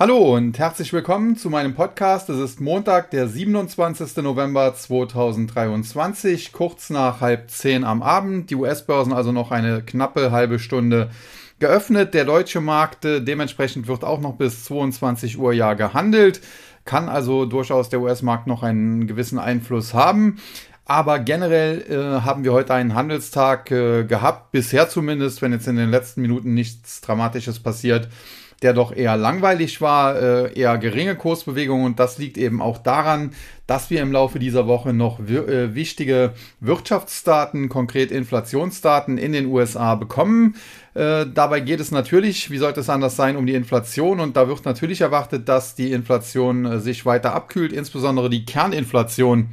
Hallo und herzlich willkommen zu meinem Podcast. Es ist Montag, der 27. November 2023, kurz nach halb zehn am Abend. Die US-Börsen also noch eine knappe halbe Stunde geöffnet. Der deutsche Markt äh, dementsprechend wird auch noch bis 22 Uhr ja gehandelt. Kann also durchaus der US-Markt noch einen gewissen Einfluss haben. Aber generell äh, haben wir heute einen Handelstag äh, gehabt, bisher zumindest, wenn jetzt in den letzten Minuten nichts Dramatisches passiert der doch eher langweilig war, äh, eher geringe Kursbewegungen und das liegt eben auch daran, dass wir im Laufe dieser Woche noch äh, wichtige Wirtschaftsdaten, konkret Inflationsdaten in den USA bekommen. Äh, dabei geht es natürlich, wie sollte es anders sein, um die Inflation. Und da wird natürlich erwartet, dass die Inflation sich weiter abkühlt, insbesondere die Kerninflation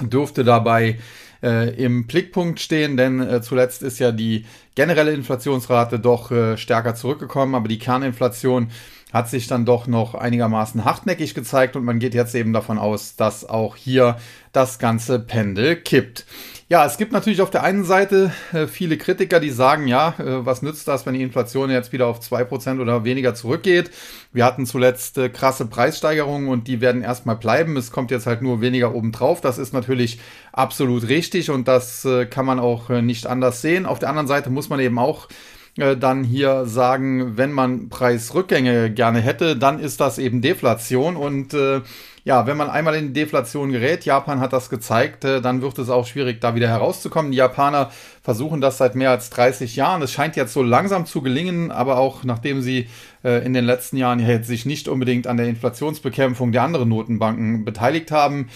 dürfte dabei äh, im Blickpunkt stehen, denn äh, zuletzt ist ja die generelle Inflationsrate doch äh, stärker zurückgekommen, aber die Kerninflation hat sich dann doch noch einigermaßen hartnäckig gezeigt und man geht jetzt eben davon aus, dass auch hier das ganze Pendel kippt. Ja, es gibt natürlich auf der einen Seite äh, viele Kritiker, die sagen, ja, äh, was nützt das, wenn die Inflation jetzt wieder auf zwei Prozent oder weniger zurückgeht? Wir hatten zuletzt äh, krasse Preissteigerungen und die werden erstmal bleiben. Es kommt jetzt halt nur weniger obendrauf. Das ist natürlich absolut richtig und das kann man auch nicht anders sehen. Auf der anderen Seite muss man eben auch äh, dann hier sagen, wenn man Preisrückgänge gerne hätte, dann ist das eben Deflation und äh, ja, wenn man einmal in Deflation gerät, Japan hat das gezeigt, äh, dann wird es auch schwierig, da wieder herauszukommen. Die Japaner versuchen das seit mehr als 30 Jahren. Es scheint jetzt so langsam zu gelingen, aber auch nachdem sie äh, in den letzten Jahren ja sich nicht unbedingt an der Inflationsbekämpfung der anderen Notenbanken beteiligt haben.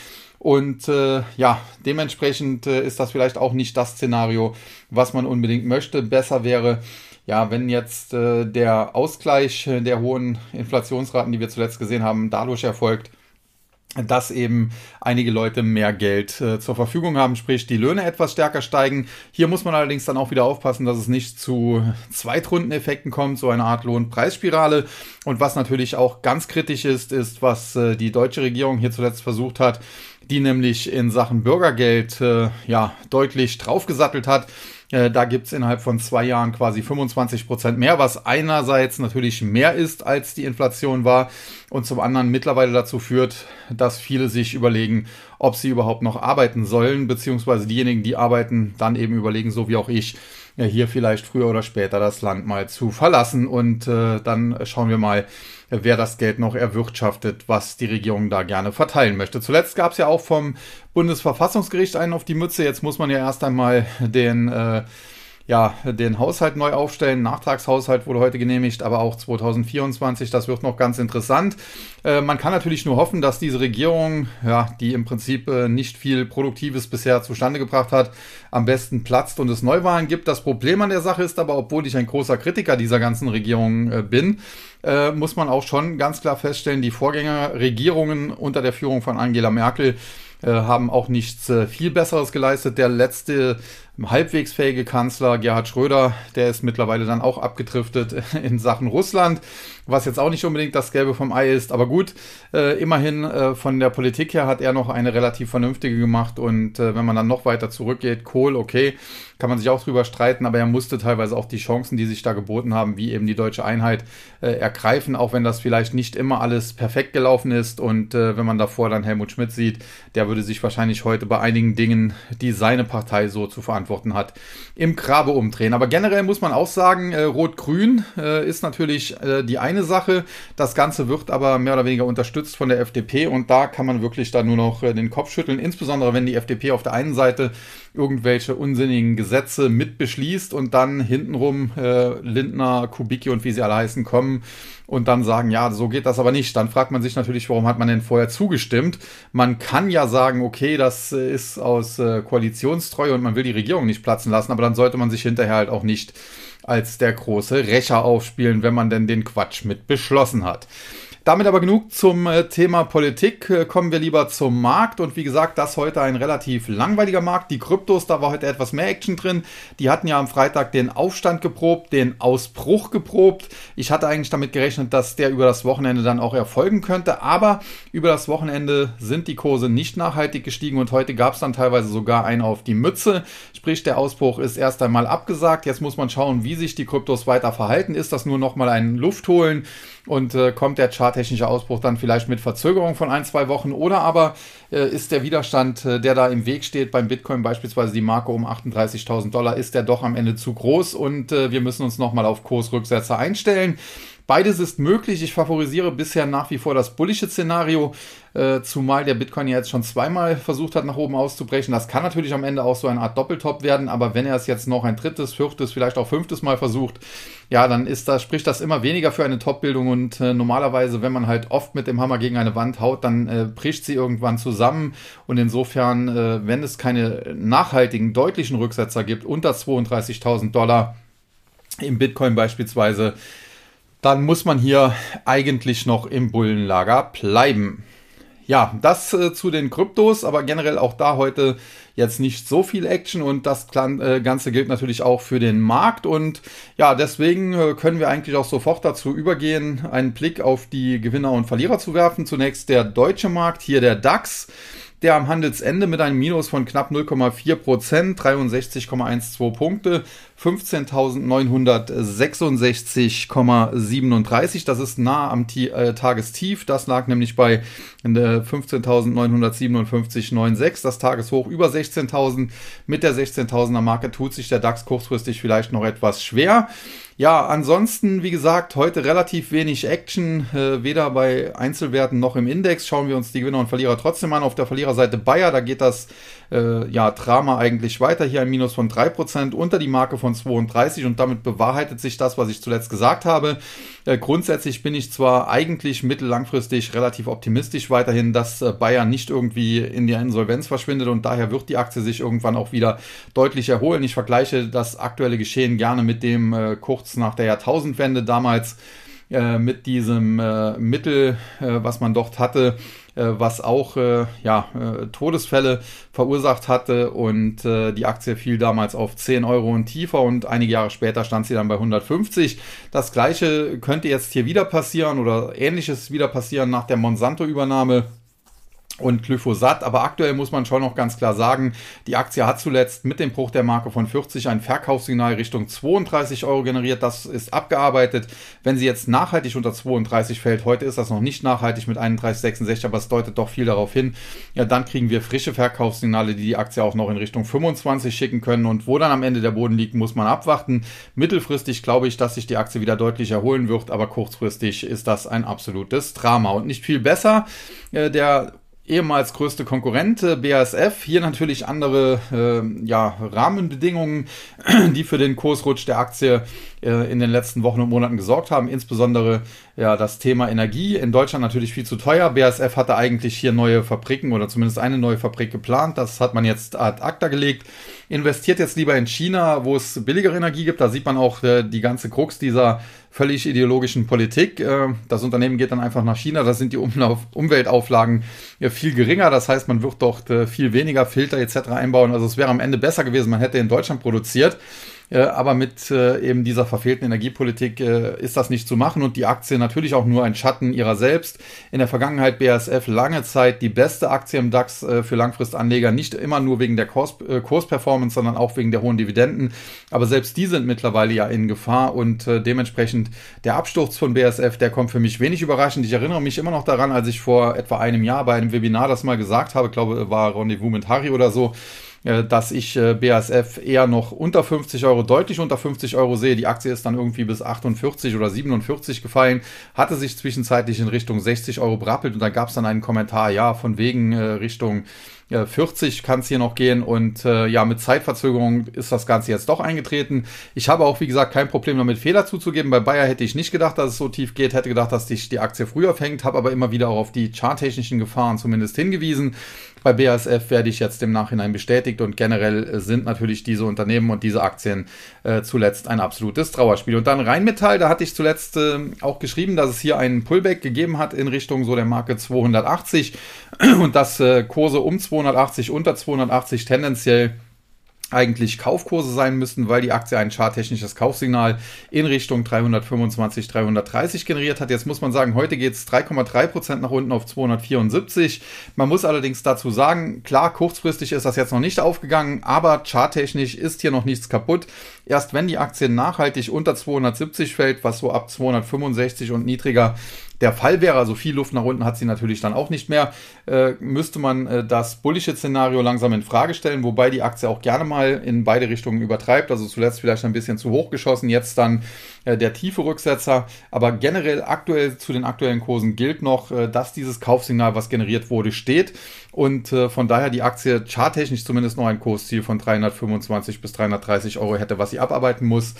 Und äh, ja, dementsprechend äh, ist das vielleicht auch nicht das Szenario, was man unbedingt möchte. Besser wäre, ja, wenn jetzt äh, der Ausgleich der hohen Inflationsraten, die wir zuletzt gesehen haben, dadurch erfolgt, dass eben einige Leute mehr Geld äh, zur Verfügung haben, sprich die Löhne etwas stärker steigen. Hier muss man allerdings dann auch wieder aufpassen, dass es nicht zu Zweitrundeneffekten kommt, so eine Art Lohnpreisspirale. Und was natürlich auch ganz kritisch ist, ist, was äh, die deutsche Regierung hier zuletzt versucht hat, die nämlich in Sachen Bürgergeld äh, ja deutlich draufgesattelt hat. Äh, da gibt's innerhalb von zwei Jahren quasi 25 Prozent mehr, was einerseits natürlich mehr ist, als die Inflation war und zum anderen mittlerweile dazu führt, dass viele sich überlegen, ob sie überhaupt noch arbeiten sollen, beziehungsweise diejenigen, die arbeiten, dann eben überlegen, so wie auch ich, ja, hier vielleicht früher oder später das Land mal zu verlassen. Und äh, dann schauen wir mal, wer das Geld noch erwirtschaftet, was die Regierung da gerne verteilen möchte. Zuletzt gab es ja auch vom Bundesverfassungsgericht einen auf die Mütze. Jetzt muss man ja erst einmal den äh, ja, den Haushalt neu aufstellen. Nachtragshaushalt wurde heute genehmigt, aber auch 2024. Das wird noch ganz interessant. Äh, man kann natürlich nur hoffen, dass diese Regierung, ja, die im Prinzip äh, nicht viel Produktives bisher zustande gebracht hat, am besten platzt und es Neuwahlen gibt. Das Problem an der Sache ist aber, obwohl ich ein großer Kritiker dieser ganzen Regierung äh, bin, äh, muss man auch schon ganz klar feststellen, die Vorgängerregierungen unter der Führung von Angela Merkel äh, haben auch nichts äh, viel Besseres geleistet. Der letzte halbwegs fähige Kanzler Gerhard Schröder, der ist mittlerweile dann auch abgedriftet in Sachen Russland, was jetzt auch nicht unbedingt das Gelbe vom Ei ist. Aber gut, äh, immerhin äh, von der Politik her hat er noch eine relativ vernünftige gemacht. Und äh, wenn man dann noch weiter zurückgeht, Kohl, okay, kann man sich auch drüber streiten, aber er musste teilweise auch die Chancen, die sich da geboten haben, wie eben die deutsche Einheit, äh, ergreifen, auch wenn das vielleicht nicht immer alles perfekt gelaufen ist. Und äh, wenn man davor dann Helmut Schmidt sieht, der würde sich wahrscheinlich heute bei einigen Dingen, die seine Partei so zu verantworten Antworten hat, im Grabe umdrehen. Aber generell muss man auch sagen, äh, Rot-Grün äh, ist natürlich äh, die eine Sache. Das Ganze wird aber mehr oder weniger unterstützt von der FDP und da kann man wirklich dann nur noch äh, den Kopf schütteln, insbesondere wenn die FDP auf der einen Seite irgendwelche unsinnigen Gesetze mitbeschließt und dann hintenrum äh, Lindner, Kubicki und wie sie alle heißen kommen und dann sagen, ja, so geht das aber nicht. Dann fragt man sich natürlich, warum hat man denn vorher zugestimmt? Man kann ja sagen, okay, das ist aus äh, Koalitionstreue und man will die Regierung nicht platzen lassen, aber dann sollte man sich hinterher halt auch nicht als der große Rächer aufspielen, wenn man denn den Quatsch mit beschlossen hat. Damit aber genug zum äh, Thema Politik. Äh, kommen wir lieber zum Markt. Und wie gesagt, das heute ein relativ langweiliger Markt. Die Kryptos, da war heute etwas mehr Action drin. Die hatten ja am Freitag den Aufstand geprobt, den Ausbruch geprobt. Ich hatte eigentlich damit gerechnet, dass der über das Wochenende dann auch erfolgen könnte. Aber über das Wochenende sind die Kurse nicht nachhaltig gestiegen und heute gab es dann teilweise sogar einen auf die Mütze. Sprich, der Ausbruch ist erst einmal abgesagt. Jetzt muss man schauen, wie sich die Kryptos weiter verhalten. Ist das nur nochmal ein Luftholen? Und äh, kommt der charttechnische Ausbruch dann vielleicht mit Verzögerung von ein, zwei Wochen oder aber äh, ist der Widerstand, äh, der da im Weg steht, beim Bitcoin beispielsweise die Marke um 38.000 Dollar, ist der doch am Ende zu groß und äh, wir müssen uns nochmal auf Kursrücksetzer einstellen. Beides ist möglich. Ich favorisiere bisher nach wie vor das bullische Szenario, äh, zumal der Bitcoin ja jetzt schon zweimal versucht hat, nach oben auszubrechen. Das kann natürlich am Ende auch so eine Art Doppeltop werden, aber wenn er es jetzt noch ein drittes, viertes, vielleicht auch fünftes Mal versucht, ja, dann ist das, spricht das immer weniger für eine Top-Bildung und äh, normalerweise, wenn man halt oft mit dem Hammer gegen eine Wand haut, dann äh, bricht sie irgendwann zusammen und insofern, äh, wenn es keine nachhaltigen, deutlichen Rücksetzer gibt, unter 32.000 Dollar, im Bitcoin beispielsweise, dann muss man hier eigentlich noch im Bullenlager bleiben. Ja, das äh, zu den Kryptos, aber generell auch da heute jetzt nicht so viel Action und das äh, Ganze gilt natürlich auch für den Markt und ja, deswegen äh, können wir eigentlich auch sofort dazu übergehen, einen Blick auf die Gewinner und Verlierer zu werfen. Zunächst der deutsche Markt, hier der DAX der am Handelsende mit einem Minus von knapp 0,4 Prozent, 63,12 Punkte, 15.966,37. Das ist nah am T äh, Tagestief. Das lag nämlich bei äh, 15.957,96. Das Tageshoch über 16.000. Mit der 16.000er Marke tut sich der DAX kurzfristig vielleicht noch etwas schwer. Ja, ansonsten, wie gesagt, heute relativ wenig Action, äh, weder bei Einzelwerten noch im Index. Schauen wir uns die Gewinner und Verlierer trotzdem an. Auf der Verliererseite Bayer, da geht das äh, ja, Drama eigentlich weiter. Hier ein Minus von 3% unter die Marke von 32 und damit bewahrheitet sich das, was ich zuletzt gesagt habe. Äh, grundsätzlich bin ich zwar eigentlich mittellangfristig relativ optimistisch weiterhin, dass äh, Bayern nicht irgendwie in die Insolvenz verschwindet und daher wird die Aktie sich irgendwann auch wieder deutlich erholen. Ich vergleiche das aktuelle Geschehen gerne mit dem äh, kurz nach der Jahrtausendwende damals äh, mit diesem äh, Mittel, äh, was man dort hatte, was auch äh, ja, äh, Todesfälle verursacht hatte und äh, die Aktie fiel damals auf 10 Euro und tiefer und einige Jahre später stand sie dann bei 150. Das gleiche könnte jetzt hier wieder passieren oder ähnliches wieder passieren nach der Monsanto-Übernahme und Glyphosat. Aber aktuell muss man schon noch ganz klar sagen, die Aktie hat zuletzt mit dem Bruch der Marke von 40 ein Verkaufssignal Richtung 32 Euro generiert. Das ist abgearbeitet. Wenn sie jetzt nachhaltig unter 32 fällt, heute ist das noch nicht nachhaltig mit 31,66, aber es deutet doch viel darauf hin. Ja, dann kriegen wir frische Verkaufssignale, die die Aktie auch noch in Richtung 25 schicken können. Und wo dann am Ende der Boden liegt, muss man abwarten. Mittelfristig glaube ich, dass sich die Aktie wieder deutlich erholen wird, aber kurzfristig ist das ein absolutes Drama und nicht viel besser. Äh, der ehemals größte Konkurrent BASF. Hier natürlich andere äh, ja, Rahmenbedingungen, die für den Kursrutsch der Aktie äh, in den letzten Wochen und Monaten gesorgt haben. Insbesondere ja das Thema Energie. In Deutschland natürlich viel zu teuer. BASF hatte eigentlich hier neue Fabriken oder zumindest eine neue Fabrik geplant. Das hat man jetzt ad acta gelegt. Investiert jetzt lieber in China, wo es billigere Energie gibt. Da sieht man auch äh, die ganze Krux dieser völlig ideologischen Politik. Äh, das Unternehmen geht dann einfach nach China, da sind die Umweltauflagen viel geringer. Das heißt, man wird dort äh, viel weniger Filter etc. einbauen. Also es wäre am Ende besser gewesen, man hätte in Deutschland produziert. Äh, aber mit äh, eben dieser verfehlten Energiepolitik äh, ist das nicht zu machen und die Aktie natürlich auch nur ein Schatten ihrer selbst. In der Vergangenheit BASF lange Zeit die beste Aktie im DAX für Langfristanleger, nicht immer nur wegen der Kurs, Kursperformance, sondern auch wegen der hohen Dividenden. Aber selbst die sind mittlerweile ja in Gefahr und dementsprechend der Absturz von BASF, der kommt für mich wenig überraschend. Ich erinnere mich immer noch daran, als ich vor etwa einem Jahr bei einem Webinar das mal gesagt habe, glaube war Rendezvous mit Harry oder so, äh, dass ich äh, BASF eher noch unter 50 Euro, deutlich unter 50 Euro sehe. Die Aktie ist dann irgendwie bis 48 oder 47 gefallen, hatte sich zwischenzeitlich in Richtung 60 Euro brappelt und da gab es dann einen Kommentar, ja, von wegen äh, Richtung 40 kann es hier noch gehen und äh, ja, mit Zeitverzögerung ist das Ganze jetzt doch eingetreten. Ich habe auch, wie gesagt, kein Problem damit, Fehler zuzugeben. Bei Bayer hätte ich nicht gedacht, dass es so tief geht, hätte gedacht, dass die, die Aktie früher fängt, habe aber immer wieder auch auf die charttechnischen Gefahren zumindest hingewiesen. Bei BASF werde ich jetzt im Nachhinein bestätigt und generell sind natürlich diese Unternehmen und diese Aktien äh, zuletzt ein absolutes Trauerspiel. Und dann Rheinmetall, da hatte ich zuletzt äh, auch geschrieben, dass es hier einen Pullback gegeben hat in Richtung so der Marke 280 und dass äh, Kurse um 280, unter 280 tendenziell eigentlich Kaufkurse sein müssten, weil die Aktie ein charttechnisches Kaufsignal in Richtung 325, 330 generiert hat. Jetzt muss man sagen, heute geht es 3,3 Prozent nach unten auf 274. Man muss allerdings dazu sagen, klar, kurzfristig ist das jetzt noch nicht aufgegangen, aber charttechnisch ist hier noch nichts kaputt. Erst wenn die Aktie nachhaltig unter 270 fällt, was so ab 265 und niedriger der Fall wäre, also viel Luft nach unten hat sie natürlich dann auch nicht mehr, äh, müsste man äh, das bullische Szenario langsam in Frage stellen, wobei die Aktie auch gerne mal in beide Richtungen übertreibt. Also zuletzt vielleicht ein bisschen zu hoch geschossen, jetzt dann äh, der tiefe Rücksetzer. Aber generell aktuell zu den aktuellen Kursen gilt noch, äh, dass dieses Kaufsignal, was generiert wurde, steht und äh, von daher die Aktie charttechnisch zumindest noch ein Kursziel von 325 bis 330 Euro hätte, was sie abarbeiten muss.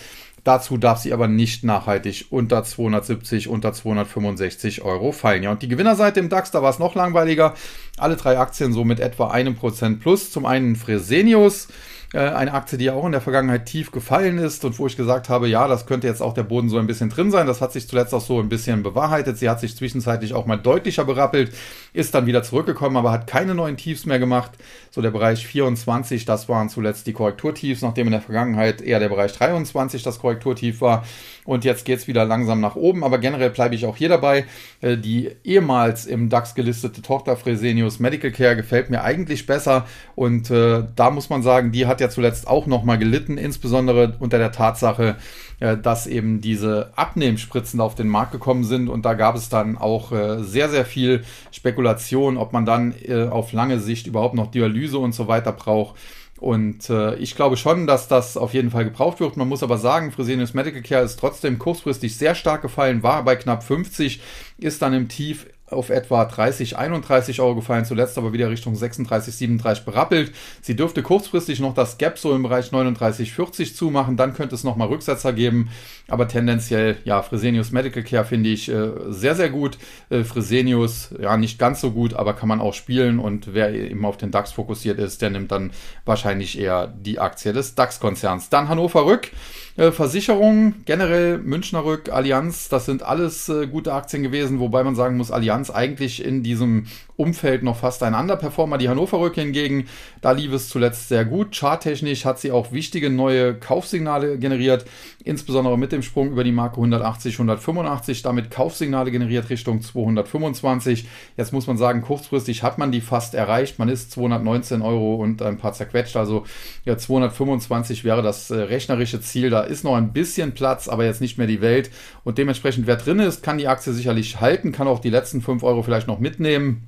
Dazu darf sie aber nicht nachhaltig unter 270, unter 265 Euro fallen. Ja, und die Gewinnerseite im DAX, da war es noch langweiliger. Alle drei Aktien so mit etwa einem Prozent plus. Zum einen Fresenius, eine Aktie, die auch in der Vergangenheit tief gefallen ist und wo ich gesagt habe, ja, das könnte jetzt auch der Boden so ein bisschen drin sein. Das hat sich zuletzt auch so ein bisschen bewahrheitet. Sie hat sich zwischenzeitlich auch mal deutlicher berappelt, ist dann wieder zurückgekommen, aber hat keine neuen Tiefs mehr gemacht. So der Bereich 24, das waren zuletzt die Korrekturtiefs, nachdem in der Vergangenheit eher der Bereich 23 das Korrekturtief war. Und jetzt geht es wieder langsam nach oben, aber generell bleibe ich auch hier dabei. Äh, die ehemals im DAX gelistete Tochter Fresenius Medical Care gefällt mir eigentlich besser und äh, da muss man sagen, die hat ja zuletzt auch nochmal gelitten, insbesondere unter der Tatsache, äh, dass eben diese Abnehmspritzen auf den Markt gekommen sind und da gab es dann auch äh, sehr, sehr viel Spekulation, ob man dann äh, auf lange Sicht überhaupt noch Dialyse und so weiter braucht. Und äh, ich glaube schon, dass das auf jeden Fall gebraucht wird. Man muss aber sagen, Fresenius Medical Care ist trotzdem kurzfristig sehr stark gefallen, war bei knapp 50, ist dann im Tief auf etwa 30, 31 Euro gefallen, zuletzt aber wieder Richtung 36, 37 berappelt. Sie dürfte kurzfristig noch das Gap so im Bereich 39, 40 zumachen, dann könnte es nochmal Rücksetzer geben, aber tendenziell, ja, Fresenius Medical Care finde ich äh, sehr, sehr gut. Äh, Fresenius, ja, nicht ganz so gut, aber kann man auch spielen und wer eben auf den DAX fokussiert ist, der nimmt dann wahrscheinlich eher die Aktie des DAX-Konzerns. Dann Hannover Rück. Äh, Versicherungen, generell Münchner Rück, Allianz, das sind alles äh, gute Aktien gewesen, wobei man sagen muss, Allianz eigentlich in diesem Umfeld noch fast ein Underperformer. Die Hannover Rück hingegen, da lief es zuletzt sehr gut. Charttechnisch hat sie auch wichtige neue Kaufsignale generiert, insbesondere mit dem Sprung über die Marke 180, 185, damit Kaufsignale generiert Richtung 225. Jetzt muss man sagen, kurzfristig hat man die fast erreicht. Man ist 219 Euro und ein paar zerquetscht. Also ja, 225 wäre das äh, rechnerische Ziel. Da ist noch ein bisschen Platz, aber jetzt nicht mehr die Welt. Und dementsprechend, wer drin ist, kann die Aktie sicherlich halten, kann auch die letzten 5 Euro vielleicht noch mitnehmen.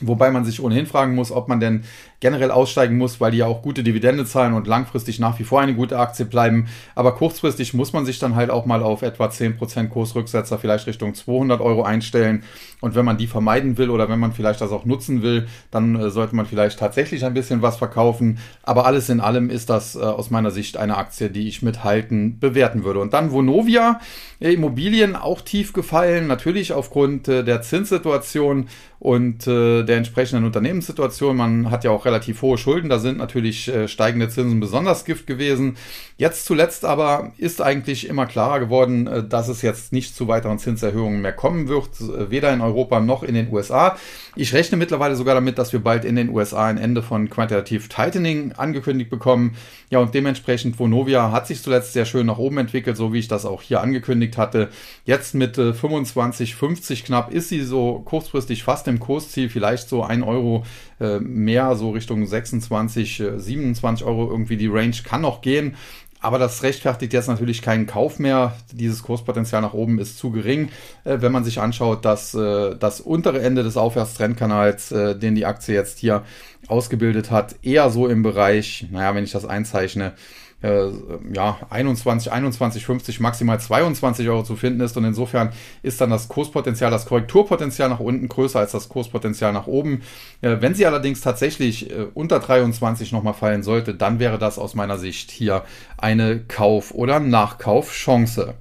Wobei man sich ohnehin fragen muss, ob man denn generell aussteigen muss, weil die ja auch gute Dividende zahlen und langfristig nach wie vor eine gute Aktie bleiben. Aber kurzfristig muss man sich dann halt auch mal auf etwa 10% Kursrücksetzer vielleicht Richtung 200 Euro einstellen. Und wenn man die vermeiden will oder wenn man vielleicht das auch nutzen will, dann äh, sollte man vielleicht tatsächlich ein bisschen was verkaufen. Aber alles in allem ist das äh, aus meiner Sicht eine Aktie, die ich mithalten bewerten würde. Und dann Vonovia, äh, Immobilien auch tief gefallen, natürlich aufgrund der Zinssituation und der entsprechenden Unternehmenssituation. Man hat ja auch relativ hohe Schulden, da sind natürlich äh, steigende Zinsen besonders Gift gewesen. Jetzt zuletzt aber ist eigentlich immer klarer geworden, äh, dass es jetzt nicht zu weiteren Zinserhöhungen mehr kommen wird, äh, weder in Europa noch in den USA. Ich rechne mittlerweile sogar damit, dass wir bald in den USA ein Ende von Quantitative Tightening angekündigt bekommen. Ja, und dementsprechend Vonovia hat sich zuletzt sehr schön nach oben entwickelt, so wie ich das auch hier angekündigt hatte. Jetzt mit 25, 50 knapp ist sie so kurzfristig fast im Kursziel, vielleicht so ein Euro äh, mehr, so Richtung 26, 27 Euro irgendwie die Range kann noch gehen. Aber das rechtfertigt jetzt natürlich keinen Kauf mehr. Dieses Kurspotenzial nach oben ist zu gering, äh, wenn man sich anschaut, dass äh, das untere Ende des Aufwärtstrendkanals, äh, den die Aktie jetzt hier ausgebildet hat, eher so im Bereich, naja, wenn ich das einzeichne, äh, ja, 21, 21, 50, maximal 22 Euro zu finden ist. Und insofern ist dann das Kurspotenzial, das Korrekturpotenzial nach unten größer als das Kurspotenzial nach oben. Äh, wenn sie allerdings tatsächlich äh, unter 23 nochmal fallen sollte, dann wäre das aus meiner Sicht hier eine Kauf- oder Nachkaufchance.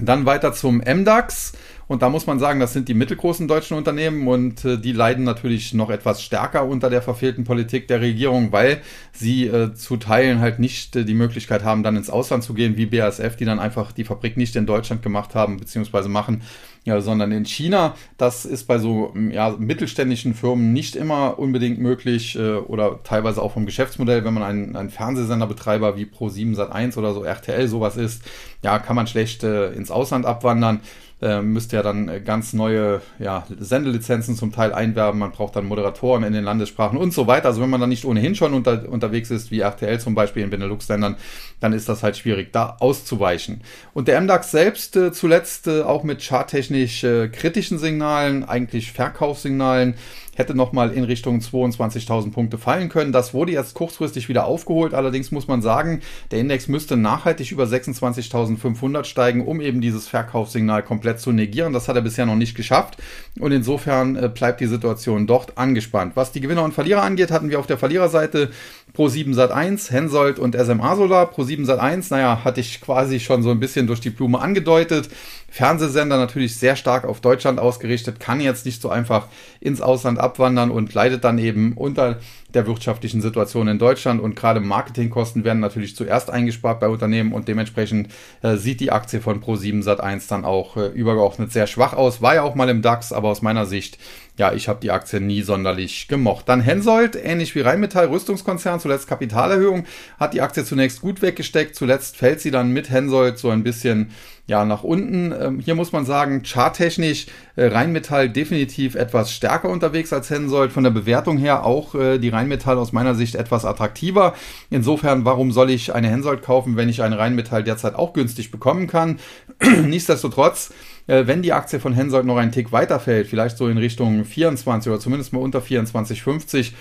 Dann weiter zum MDAX. Und da muss man sagen, das sind die mittelgroßen deutschen Unternehmen und äh, die leiden natürlich noch etwas stärker unter der verfehlten Politik der Regierung, weil sie äh, zu Teilen halt nicht äh, die Möglichkeit haben, dann ins Ausland zu gehen, wie BASF, die dann einfach die Fabrik nicht in Deutschland gemacht haben, beziehungsweise machen, ja, sondern in China. Das ist bei so ja, mittelständischen Firmen nicht immer unbedingt möglich äh, oder teilweise auch vom Geschäftsmodell, wenn man ein, ein Fernsehsenderbetreiber wie Pro7 Sat1 oder so RTL sowas ist, ja, kann man schlecht äh, ins Ausland abwandern äh, müsst ja dann ganz neue ja, Sendelizenzen zum Teil einwerben. Man braucht dann Moderatoren in den Landessprachen und so weiter. Also wenn man dann nicht ohnehin schon unter, unterwegs ist, wie RTL zum Beispiel in Benelux-Ländern, dann ist das halt schwierig, da auszuweichen. Und der MDAX selbst äh, zuletzt äh, auch mit charttechnisch äh, kritischen Signalen, eigentlich Verkaufssignalen, hätte nochmal in Richtung 22.000 Punkte fallen können. Das wurde jetzt kurzfristig wieder aufgeholt. Allerdings muss man sagen, der Index müsste nachhaltig über 26.500 steigen, um eben dieses Verkaufssignal komplett zu negieren. Das hat er bisher noch nicht geschafft. Und insofern äh, bleibt die Situation dort angespannt. Was die Gewinner und Verlierer angeht, hatten wir auf der Verliererseite Pro7 Sat1, Hensoldt und SMA Solar. Pro7 Sat1, naja, hatte ich quasi schon so ein bisschen durch die Blume angedeutet. Fernsehsender natürlich sehr stark auf Deutschland ausgerichtet, kann jetzt nicht so einfach ins Ausland abwandern und leidet dann eben unter der wirtschaftlichen Situation in Deutschland und gerade Marketingkosten werden natürlich zuerst eingespart bei Unternehmen und dementsprechend äh, sieht die Aktie von Pro7 Sat1 dann auch äh, übergeordnet sehr schwach aus. War ja auch mal im DAX, aber aus meiner Sicht ja, ich habe die Aktie nie sonderlich gemocht. Dann Hensoldt, ähnlich wie Rheinmetall, Rüstungskonzern, zuletzt Kapitalerhöhung, hat die Aktie zunächst gut weggesteckt, zuletzt fällt sie dann mit Hensoldt so ein bisschen ja, nach unten. Ähm, hier muss man sagen, charttechnisch äh, Rheinmetall definitiv etwas stärker unterwegs als Hensoldt. Von der Bewertung her auch äh, die Rheinmetall aus meiner Sicht etwas attraktiver. Insofern, warum soll ich eine Hensoldt kaufen, wenn ich eine Rheinmetall derzeit auch günstig bekommen kann? Nichtsdestotrotz, äh, wenn die Aktie von Hensoldt noch einen Tick weiterfällt, vielleicht so in Richtung 24 oder zumindest mal unter 24,50,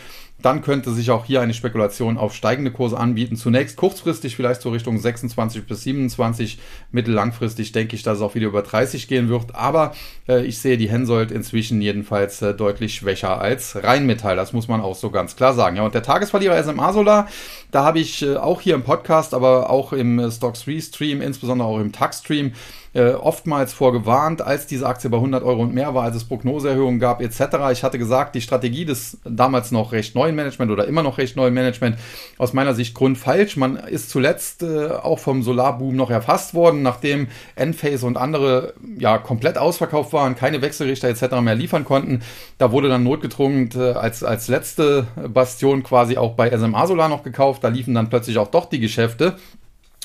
dann könnte sich auch hier eine Spekulation auf steigende Kurse anbieten. Zunächst kurzfristig vielleicht so Richtung 26 bis 27. Mittellangfristig denke ich, dass es auch wieder über 30 gehen wird. Aber äh, ich sehe die Hensoldt inzwischen jedenfalls äh, deutlich schwächer als Rheinmetall. Das muss man auch so ganz klar sagen. Ja, und der Tagesverlierer SMA Solar, da habe ich äh, auch hier im Podcast, aber auch im äh, Stock 3 Stream, insbesondere auch im Tax Stream, äh, oftmals vorgewarnt, als diese Aktie bei 100 Euro und mehr war, als es Prognoseerhöhungen gab etc. Ich hatte gesagt, die Strategie des damals noch recht neuen Management oder immer noch recht neuen Management aus meiner Sicht grundfalsch. Man ist zuletzt äh, auch vom Solarboom noch erfasst worden, nachdem Enphase und andere ja komplett ausverkauft waren, keine Wechselrichter etc. mehr liefern konnten. Da wurde dann notgedrungen äh, als, als letzte Bastion quasi auch bei SMA Solar noch gekauft. Da liefen dann plötzlich auch doch die Geschäfte.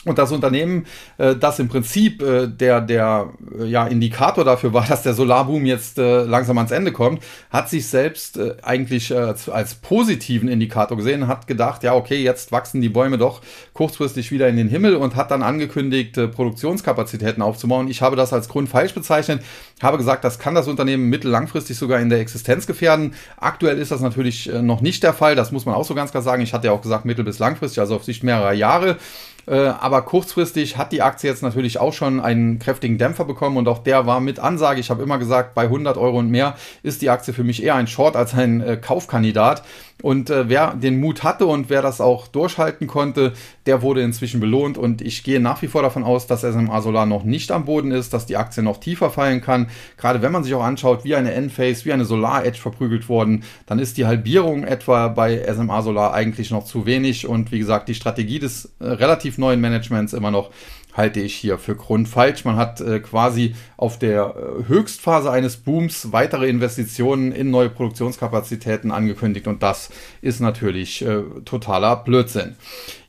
Und das Unternehmen, äh, das im Prinzip äh, der, der äh, ja, Indikator dafür war, dass der Solarboom jetzt langsam ans Ende kommt, hat sich selbst eigentlich als, als positiven Indikator gesehen, hat gedacht, ja, okay, jetzt wachsen die Bäume doch kurzfristig wieder in den Himmel und hat dann angekündigt, Produktionskapazitäten aufzubauen. Ich habe das als Grund falsch bezeichnet, habe gesagt, das kann das Unternehmen mittellangfristig sogar in der Existenz gefährden. Aktuell ist das natürlich noch nicht der Fall, das muss man auch so ganz klar sagen. Ich hatte ja auch gesagt, mittel- bis langfristig, also auf Sicht mehrerer Jahre. Äh, aber kurzfristig hat die Aktie jetzt natürlich auch schon einen kräftigen Dämpfer bekommen und auch der war mit Ansage. Ich habe immer gesagt, bei 100 Euro und mehr ist die Aktie für mich eher ein Short als ein äh, Kaufkandidat. Und äh, wer den Mut hatte und wer das auch durchhalten konnte, der wurde inzwischen belohnt. Und ich gehe nach wie vor davon aus, dass SMA Solar noch nicht am Boden ist, dass die Aktie noch tiefer fallen kann. Gerade wenn man sich auch anschaut, wie eine Enphase, wie eine Solar Edge verprügelt worden, dann ist die Halbierung etwa bei SMA Solar eigentlich noch zu wenig. Und wie gesagt, die Strategie des äh, relativ neuen Managements immer noch halte ich hier für grundfalsch. Man hat äh, quasi auf der äh, Höchstphase eines Booms weitere Investitionen in neue Produktionskapazitäten angekündigt und das ist natürlich äh, totaler Blödsinn.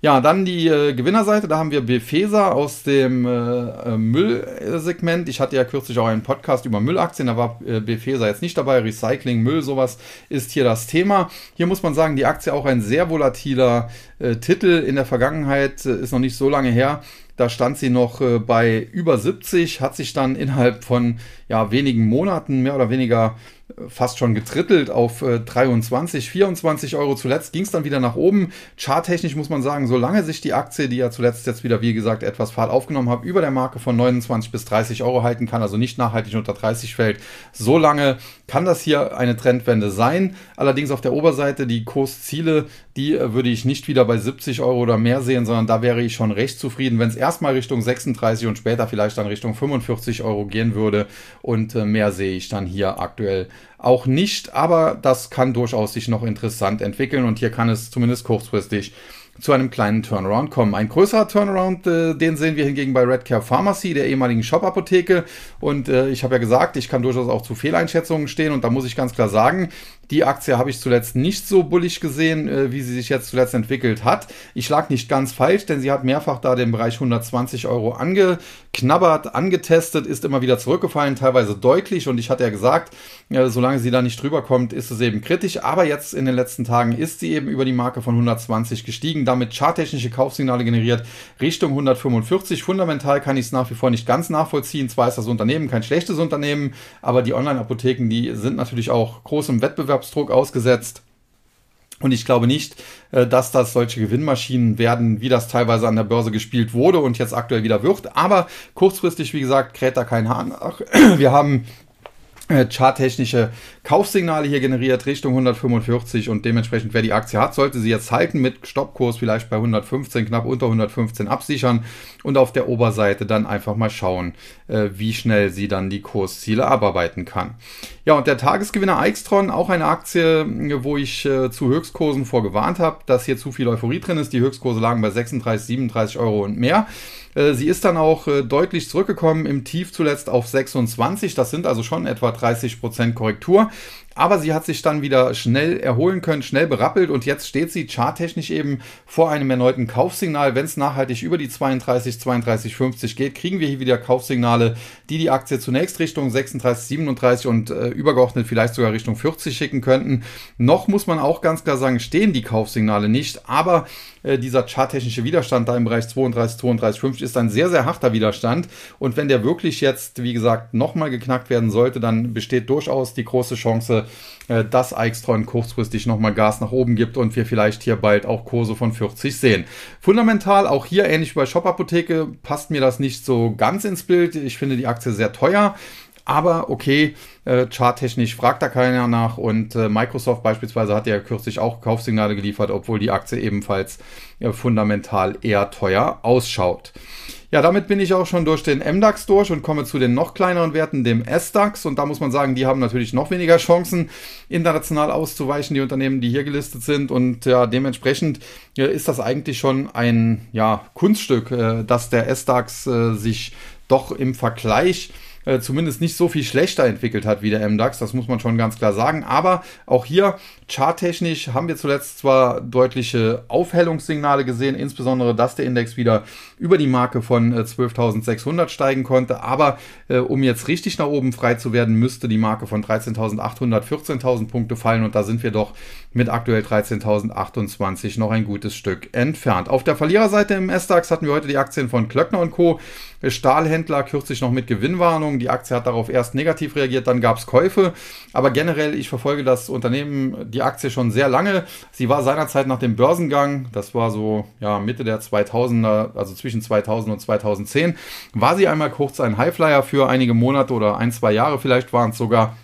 Ja, dann die äh, Gewinnerseite, da haben wir Befesa aus dem äh, äh, Müllsegment. Ich hatte ja kürzlich auch einen Podcast über Müllaktien, da war äh, Befesa jetzt nicht dabei. Recycling, Müll, sowas ist hier das Thema. Hier muss man sagen, die Aktie auch ein sehr volatiler Titel in der Vergangenheit, ist noch nicht so lange her. Da stand sie noch äh, bei über 70, hat sich dann innerhalb von ja, wenigen Monaten mehr oder weniger fast schon getrittelt auf äh, 23, 24 Euro. Zuletzt ging es dann wieder nach oben. Charttechnisch muss man sagen, solange sich die Aktie, die ja zuletzt jetzt wieder, wie gesagt, etwas Fahrt aufgenommen hat, über der Marke von 29 bis 30 Euro halten kann, also nicht nachhaltig unter 30 fällt, solange kann das hier eine Trendwende sein. Allerdings auf der Oberseite die Kursziele, die äh, würde ich nicht wieder bei 70 Euro oder mehr sehen, sondern da wäre ich schon recht zufrieden, wenn es erstmal Richtung 36 und später vielleicht dann Richtung 45 Euro gehen würde und äh, mehr sehe ich dann hier aktuell auch nicht, aber das kann durchaus sich noch interessant entwickeln und hier kann es zumindest kurzfristig zu einem kleinen Turnaround kommen. Ein größerer Turnaround, äh, den sehen wir hingegen bei Redcare Pharmacy, der ehemaligen Shop-Apotheke. Und äh, ich habe ja gesagt, ich kann durchaus auch zu Fehleinschätzungen stehen. Und da muss ich ganz klar sagen, die Aktie habe ich zuletzt nicht so bullig gesehen, äh, wie sie sich jetzt zuletzt entwickelt hat. Ich lag nicht ganz falsch, denn sie hat mehrfach da den Bereich 120 Euro angeknabbert, angetestet, ist immer wieder zurückgefallen, teilweise deutlich. Und ich hatte ja gesagt, äh, solange sie da nicht drüber kommt, ist es eben kritisch. Aber jetzt in den letzten Tagen ist sie eben über die Marke von 120 gestiegen, damit charttechnische Kaufsignale generiert Richtung 145. Fundamental kann ich es nach wie vor nicht ganz nachvollziehen. Zwar ist das Unternehmen kein schlechtes Unternehmen, aber die Online-Apotheken, die sind natürlich auch groß im Wettbewerb Wettbewerbsdruck ausgesetzt. Und ich glaube nicht, äh, dass das solche Gewinnmaschinen werden, wie das teilweise an der Börse gespielt wurde und jetzt aktuell wieder wird. Aber kurzfristig, wie gesagt, kräht da kein Hahn. Wir haben charttechnische Kaufsignale hier generiert Richtung 145 und dementsprechend wer die Aktie hat, sollte sie jetzt halten mit Stoppkurs vielleicht bei 115, knapp unter 115 absichern und auf der Oberseite dann einfach mal schauen, äh, wie schnell sie dann die Kursziele abarbeiten kann. Ja, und der Tagesgewinner Aixtron, auch eine Aktie, wo ich äh, zu Höchstkursen vorgewarnt habe, dass hier zu viel Euphorie drin ist. Die Höchstkurse lagen bei 36, 37 Euro und mehr. Äh, sie ist dann auch äh, deutlich zurückgekommen, im Tief zuletzt auf 26. Das sind also schon etwa 30 Prozent Korrektur. Aber sie hat sich dann wieder schnell erholen können, schnell berappelt und jetzt steht sie charttechnisch eben vor einem erneuten Kaufsignal. Wenn es nachhaltig über die 32, 32,50 geht, kriegen wir hier wieder Kaufsignale, die die Aktie zunächst Richtung 36, 37 und äh, übergeordnet vielleicht sogar Richtung 40 schicken könnten. Noch muss man auch ganz klar sagen, stehen die Kaufsignale nicht, aber äh, dieser charttechnische Widerstand da im Bereich 32, 32, 50 ist ein sehr, sehr harter Widerstand und wenn der wirklich jetzt, wie gesagt, nochmal geknackt werden sollte, dann besteht durchaus die große Chance, äh, dass Eichstron kurzfristig nochmal Gas nach oben gibt und wir vielleicht hier bald auch Kurse von 40 sehen. Fundamental auch hier ähnlich wie bei Shop Apotheke passt mir das nicht so ganz ins Bild. Ich finde die Aktie sehr teuer. Aber okay, äh, charttechnisch fragt da keiner nach und äh, Microsoft beispielsweise hat ja kürzlich auch Kaufsignale geliefert, obwohl die Aktie ebenfalls äh, fundamental eher teuer ausschaut. Ja, damit bin ich auch schon durch den MDAX durch und komme zu den noch kleineren Werten, dem SDAX. Und da muss man sagen, die haben natürlich noch weniger Chancen, international auszuweichen, die Unternehmen, die hier gelistet sind. Und ja, dementsprechend ja, ist das eigentlich schon ein ja, Kunststück, äh, dass der SDAX äh, sich doch im Vergleich äh, zumindest nicht so viel schlechter entwickelt hat wie der MDAX. Das muss man schon ganz klar sagen. Aber auch hier charttechnisch haben wir zuletzt zwar deutliche Aufhellungssignale gesehen, insbesondere, dass der Index wieder über die Marke von 12.600 äh, steigen konnte. Aber äh, um jetzt richtig nach oben frei zu werden, müsste die Marke von 13.800, 14.000 Punkte fallen. Und da sind wir doch mit aktuell 13.028 noch ein gutes Stück entfernt. Auf der Verliererseite im S-DAX hatten wir heute die Aktien von Klöckner Co. Stahlhändler kürzlich noch mit Gewinnwarnung. Die Aktie hat darauf erst negativ reagiert, dann gab es Käufe. Aber generell, ich verfolge das Unternehmen, die Aktie schon sehr lange. Sie war seinerzeit nach dem Börsengang, das war so ja, Mitte der 2000er, also zwischen 2000 und 2010, war sie einmal kurz ein Highflyer für einige Monate oder ein, zwei Jahre vielleicht waren es sogar.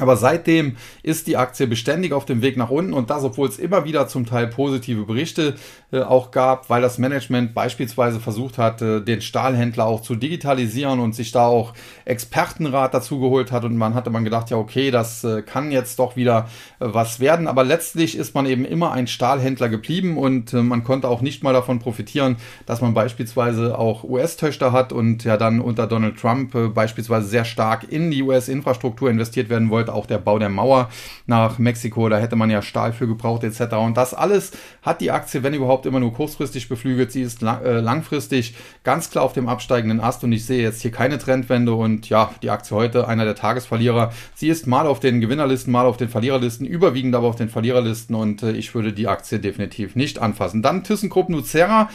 Aber seitdem ist die Aktie beständig auf dem Weg nach unten und das, obwohl es immer wieder zum Teil positive Berichte äh, auch gab, weil das Management beispielsweise versucht hat, äh, den Stahlhändler auch zu digitalisieren und sich da auch Expertenrat dazu geholt hat. Und man hatte man gedacht, ja okay, das äh, kann jetzt doch wieder äh, was werden, aber letztlich ist man eben immer ein Stahlhändler geblieben und äh, man konnte auch nicht mal davon profitieren, dass man beispielsweise auch US-Töchter hat und ja dann unter Donald Trump äh, beispielsweise sehr stark in die US-Infrastruktur investiert werden wollte auch der Bau der Mauer nach Mexiko, da hätte man ja Stahl für gebraucht etc. Und das alles hat die Aktie, wenn überhaupt, immer nur kurzfristig beflügelt. Sie ist lang, äh, langfristig ganz klar auf dem absteigenden Ast und ich sehe jetzt hier keine Trendwende und ja, die Aktie heute einer der Tagesverlierer. Sie ist mal auf den Gewinnerlisten, mal auf den Verliererlisten, überwiegend aber auf den Verliererlisten und äh, ich würde die Aktie definitiv nicht anfassen. Dann ThyssenKrupp Nucera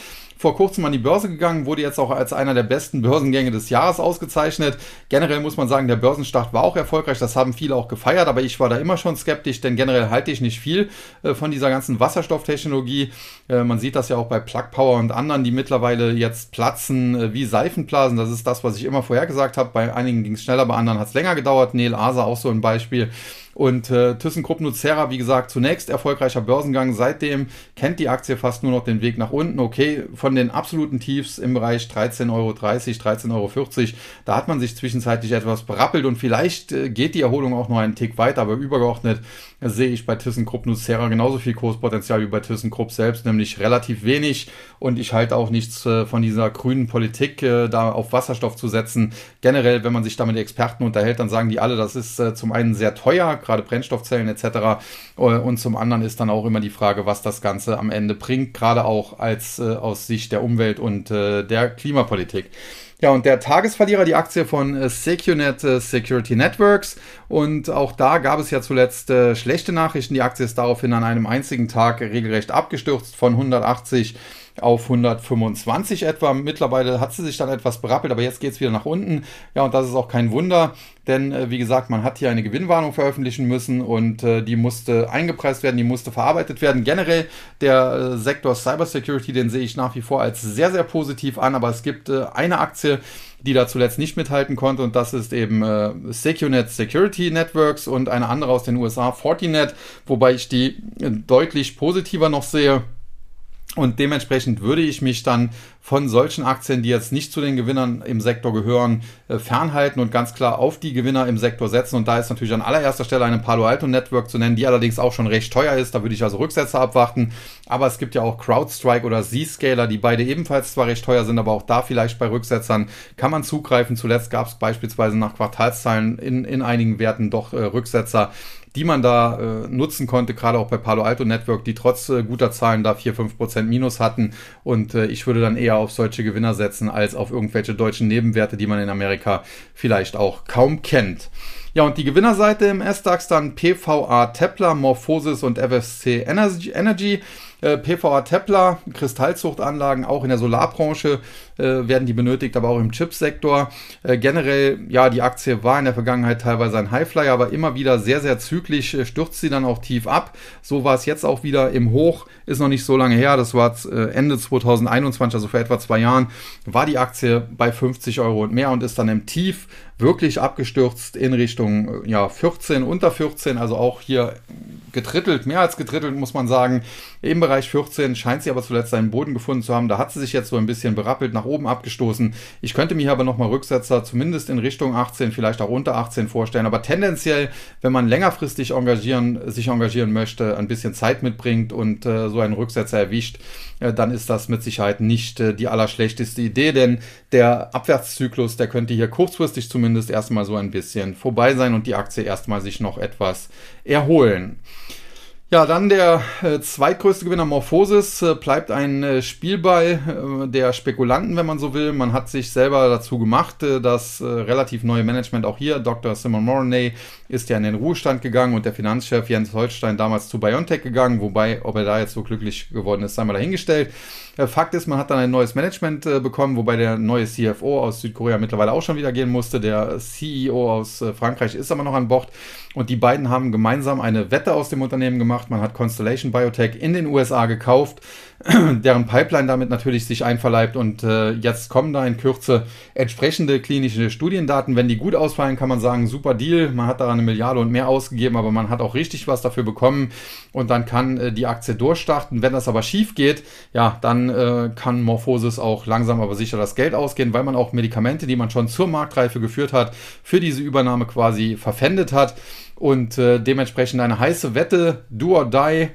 vor kurzem an die Börse gegangen, wurde jetzt auch als einer der besten Börsengänge des Jahres ausgezeichnet. Generell muss man sagen, der Börsenstart war auch erfolgreich, das haben viele auch gefeiert, aber ich war da immer schon skeptisch, denn generell halte ich nicht viel äh, von dieser ganzen Wasserstofftechnologie. Äh, man sieht das ja auch bei Plug Power und anderen, die mittlerweile jetzt platzen äh, wie Seifenblasen. Das ist das, was ich immer vorhergesagt habe. Bei einigen ging es schneller, bei anderen hat es länger gedauert. Neil Asa auch so ein Beispiel. Und äh, ThyssenKrupp Nucera, wie gesagt, zunächst erfolgreicher Börsengang. Seitdem kennt die Aktie fast nur noch den Weg nach unten. Okay, von den absoluten Tiefs im Bereich 13,30 Euro, 13,40 Euro, da hat man sich zwischenzeitlich etwas berappelt und vielleicht äh, geht die Erholung auch noch einen Tick weiter, aber übergeordnet sehe ich bei ThyssenKrupp Nucera genauso viel Kurspotenzial wie bei ThyssenKrupp selbst, nämlich relativ wenig. Und ich halte auch nichts äh, von dieser grünen Politik, äh, da auf Wasserstoff zu setzen. Generell, wenn man sich da mit Experten unterhält, dann sagen die alle, das ist äh, zum einen sehr teuer, gerade Brennstoffzellen etc. Und zum anderen ist dann auch immer die Frage, was das Ganze am Ende bringt, gerade auch als aus Sicht der Umwelt und der Klimapolitik. Ja, und der Tagesverlierer, die Aktie von äh, SecureNet äh, Security Networks. Und auch da gab es ja zuletzt äh, schlechte Nachrichten. Die Aktie ist daraufhin an einem einzigen Tag regelrecht abgestürzt von 180 auf 125 etwa. Mittlerweile hat sie sich dann etwas berappelt, aber jetzt geht es wieder nach unten. Ja, und das ist auch kein Wunder, denn äh, wie gesagt, man hat hier eine Gewinnwarnung veröffentlichen müssen und äh, die musste eingepreist werden, die musste verarbeitet werden. Generell der äh, Sektor Cybersecurity, den sehe ich nach wie vor als sehr, sehr positiv an, aber es gibt äh, eine Aktie, die da zuletzt nicht mithalten konnte und das ist eben äh, SecureNet Security Networks und eine andere aus den USA, Fortinet, wobei ich die äh, deutlich positiver noch sehe. Und dementsprechend würde ich mich dann von solchen Aktien, die jetzt nicht zu den Gewinnern im Sektor gehören, äh, fernhalten und ganz klar auf die Gewinner im Sektor setzen. Und da ist natürlich an allererster Stelle eine Palo Alto Network zu nennen, die allerdings auch schon recht teuer ist. Da würde ich also Rücksätze abwarten. Aber es gibt ja auch CrowdStrike oder Z-Scaler, die beide ebenfalls zwar recht teuer sind, aber auch da vielleicht bei Rücksetzern kann man zugreifen. Zuletzt gab es beispielsweise nach Quartalszahlen in, in einigen Werten doch äh, Rücksetzer die man da äh, nutzen konnte, gerade auch bei Palo Alto Network, die trotz äh, guter Zahlen da 4-5% Minus hatten. Und äh, ich würde dann eher auf solche Gewinner setzen, als auf irgendwelche deutschen Nebenwerte, die man in Amerika vielleicht auch kaum kennt. Ja, und die Gewinnerseite im S-DAX dann PVA Tepler, Morphosis und FSC Energy. Äh, PVA Tepler, Kristallzuchtanlagen, auch in der Solarbranche äh, werden die benötigt, aber auch im Chipsektor. Äh, generell, ja, die Aktie war in der Vergangenheit teilweise ein Highflyer, aber immer wieder sehr, sehr zügig äh, stürzt sie dann auch tief ab. So war es jetzt auch wieder im Hoch, ist noch nicht so lange her, das war äh, Ende 2021, also vor etwa zwei Jahren, war die Aktie bei 50 Euro und mehr und ist dann im Tief wirklich abgestürzt in Richtung ja, 14, unter 14, also auch hier getrittelt, mehr als getrittelt, muss man sagen. Im Bereich 14 scheint sie aber zuletzt einen Boden gefunden zu haben. Da hat sie sich jetzt so ein bisschen berappelt, nach oben abgestoßen. Ich könnte mir aber nochmal Rücksetzer zumindest in Richtung 18, vielleicht auch unter 18 vorstellen. Aber tendenziell, wenn man längerfristig engagieren, sich engagieren möchte, ein bisschen Zeit mitbringt und äh, so einen Rücksetzer erwischt, äh, dann ist das mit Sicherheit nicht äh, die allerschlechteste Idee, denn der Abwärtszyklus, der könnte hier kurzfristig zumindest erstmal so ein bisschen vorbei sein und die Aktie erstmal sich noch etwas erholen. Ja, dann der äh, zweitgrößte Gewinner Morphosis äh, bleibt ein äh, Spielball äh, der Spekulanten, wenn man so will. Man hat sich selber dazu gemacht, äh, das äh, relativ neue Management auch hier, Dr. Simon Moroney, ist ja in den Ruhestand gegangen und der Finanzchef Jens Holstein damals zu BioNTech gegangen, wobei, ob er da jetzt so glücklich geworden ist, sei mal dahingestellt. Fakt ist, man hat dann ein neues Management bekommen, wobei der neue CFO aus Südkorea mittlerweile auch schon wieder gehen musste. Der CEO aus Frankreich ist aber noch an Bord. Und die beiden haben gemeinsam eine Wette aus dem Unternehmen gemacht. Man hat Constellation Biotech in den USA gekauft, deren Pipeline damit natürlich sich einverleibt. Und äh, jetzt kommen da in Kürze entsprechende klinische Studiendaten. Wenn die gut ausfallen, kann man sagen, super Deal. Man hat da eine Milliarde und mehr ausgegeben, aber man hat auch richtig was dafür bekommen. Und dann kann äh, die Aktie durchstarten. Wenn das aber schief geht, ja, dann äh, kann Morphosis auch langsam aber sicher das Geld ausgehen, weil man auch Medikamente, die man schon zur Marktreife geführt hat, für diese Übernahme quasi verpfändet hat. Und äh, dementsprechend eine heiße Wette, do or die,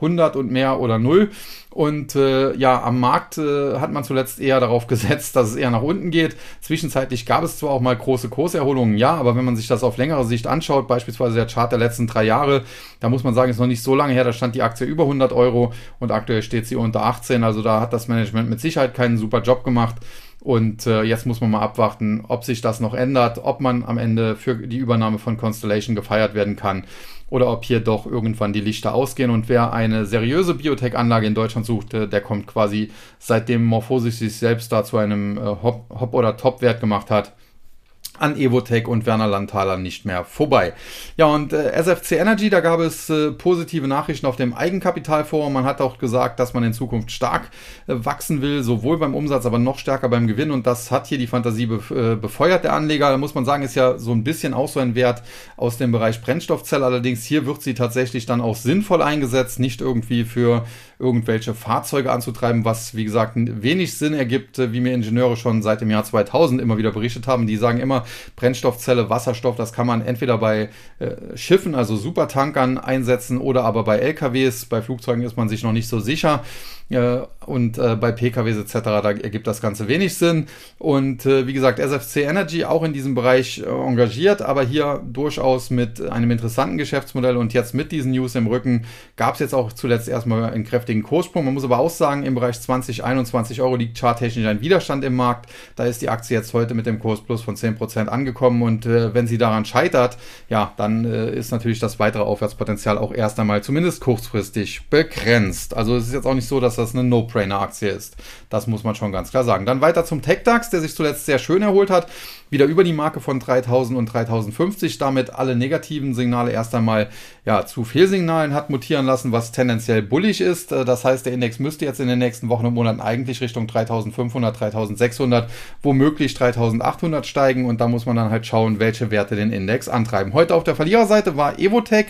100 und mehr oder null. Und äh, ja, am Markt äh, hat man zuletzt eher darauf gesetzt, dass es eher nach unten geht. Zwischenzeitlich gab es zwar auch mal große Kurserholungen, ja, aber wenn man sich das auf längere Sicht anschaut, beispielsweise der Chart der letzten drei Jahre, da muss man sagen, ist noch nicht so lange her, da stand die Aktie über 100 Euro und aktuell steht sie unter 18. Also da hat das Management mit Sicherheit keinen super Job gemacht. Und äh, jetzt muss man mal abwarten, ob sich das noch ändert, ob man am Ende für die Übernahme von Constellation gefeiert werden kann oder ob hier doch irgendwann die Lichter ausgehen. Und wer eine seriöse Biotech-Anlage in Deutschland sucht, der kommt quasi seitdem Morphosis sich selbst da zu einem äh, Hop-, Hop oder Top-Wert gemacht hat, an Evotech und Werner Landthaler nicht mehr vorbei. Ja, und äh, SFC Energy, da gab es äh, positive Nachrichten auf dem Eigenkapitalforum. Man hat auch gesagt, dass man in Zukunft stark äh, wachsen will, sowohl beim Umsatz, aber noch stärker beim Gewinn. Und das hat hier die Fantasie be äh, befeuert, der Anleger. Da muss man sagen, ist ja so ein bisschen auch so ein Wert aus dem Bereich Brennstoffzelle. Allerdings hier wird sie tatsächlich dann auch sinnvoll eingesetzt, nicht irgendwie für irgendwelche Fahrzeuge anzutreiben, was wie gesagt wenig Sinn ergibt, äh, wie mir Ingenieure schon seit dem Jahr 2000 immer wieder berichtet haben. Die sagen immer, Brennstoffzelle, Wasserstoff, das kann man entweder bei äh, Schiffen, also Supertankern einsetzen oder aber bei LKWs. Bei Flugzeugen ist man sich noch nicht so sicher. Äh, und äh, bei PKWs etc. da ergibt das Ganze wenig Sinn. Und äh, wie gesagt, SFC Energy auch in diesem Bereich engagiert, aber hier durchaus mit einem interessanten Geschäftsmodell und jetzt mit diesen News im Rücken gab es jetzt auch zuletzt erstmal einen kräftigen Kurssprung. Man muss aber auch sagen, im Bereich 20, 21 Euro liegt charttechnisch ein Widerstand im Markt. Da ist die Aktie jetzt heute mit dem Kursplus von 10% angekommen und wenn sie daran scheitert, ja, dann ist natürlich das weitere Aufwärtspotenzial auch erst einmal zumindest kurzfristig begrenzt. Also es ist jetzt auch nicht so, dass das eine No-Brainer-Aktie ist. Das muss man schon ganz klar sagen. Dann weiter zum TechDAX, der sich zuletzt sehr schön erholt hat wieder über die Marke von 3000 und 3050, damit alle negativen Signale erst einmal ja, zu Fehlsignalen hat mutieren lassen, was tendenziell bullig ist. Äh, das heißt, der Index müsste jetzt in den nächsten Wochen und Monaten eigentlich Richtung 3500, 3600, womöglich 3800 steigen und da muss man dann halt schauen, welche Werte den Index antreiben. Heute auf der Verliererseite war Evotech,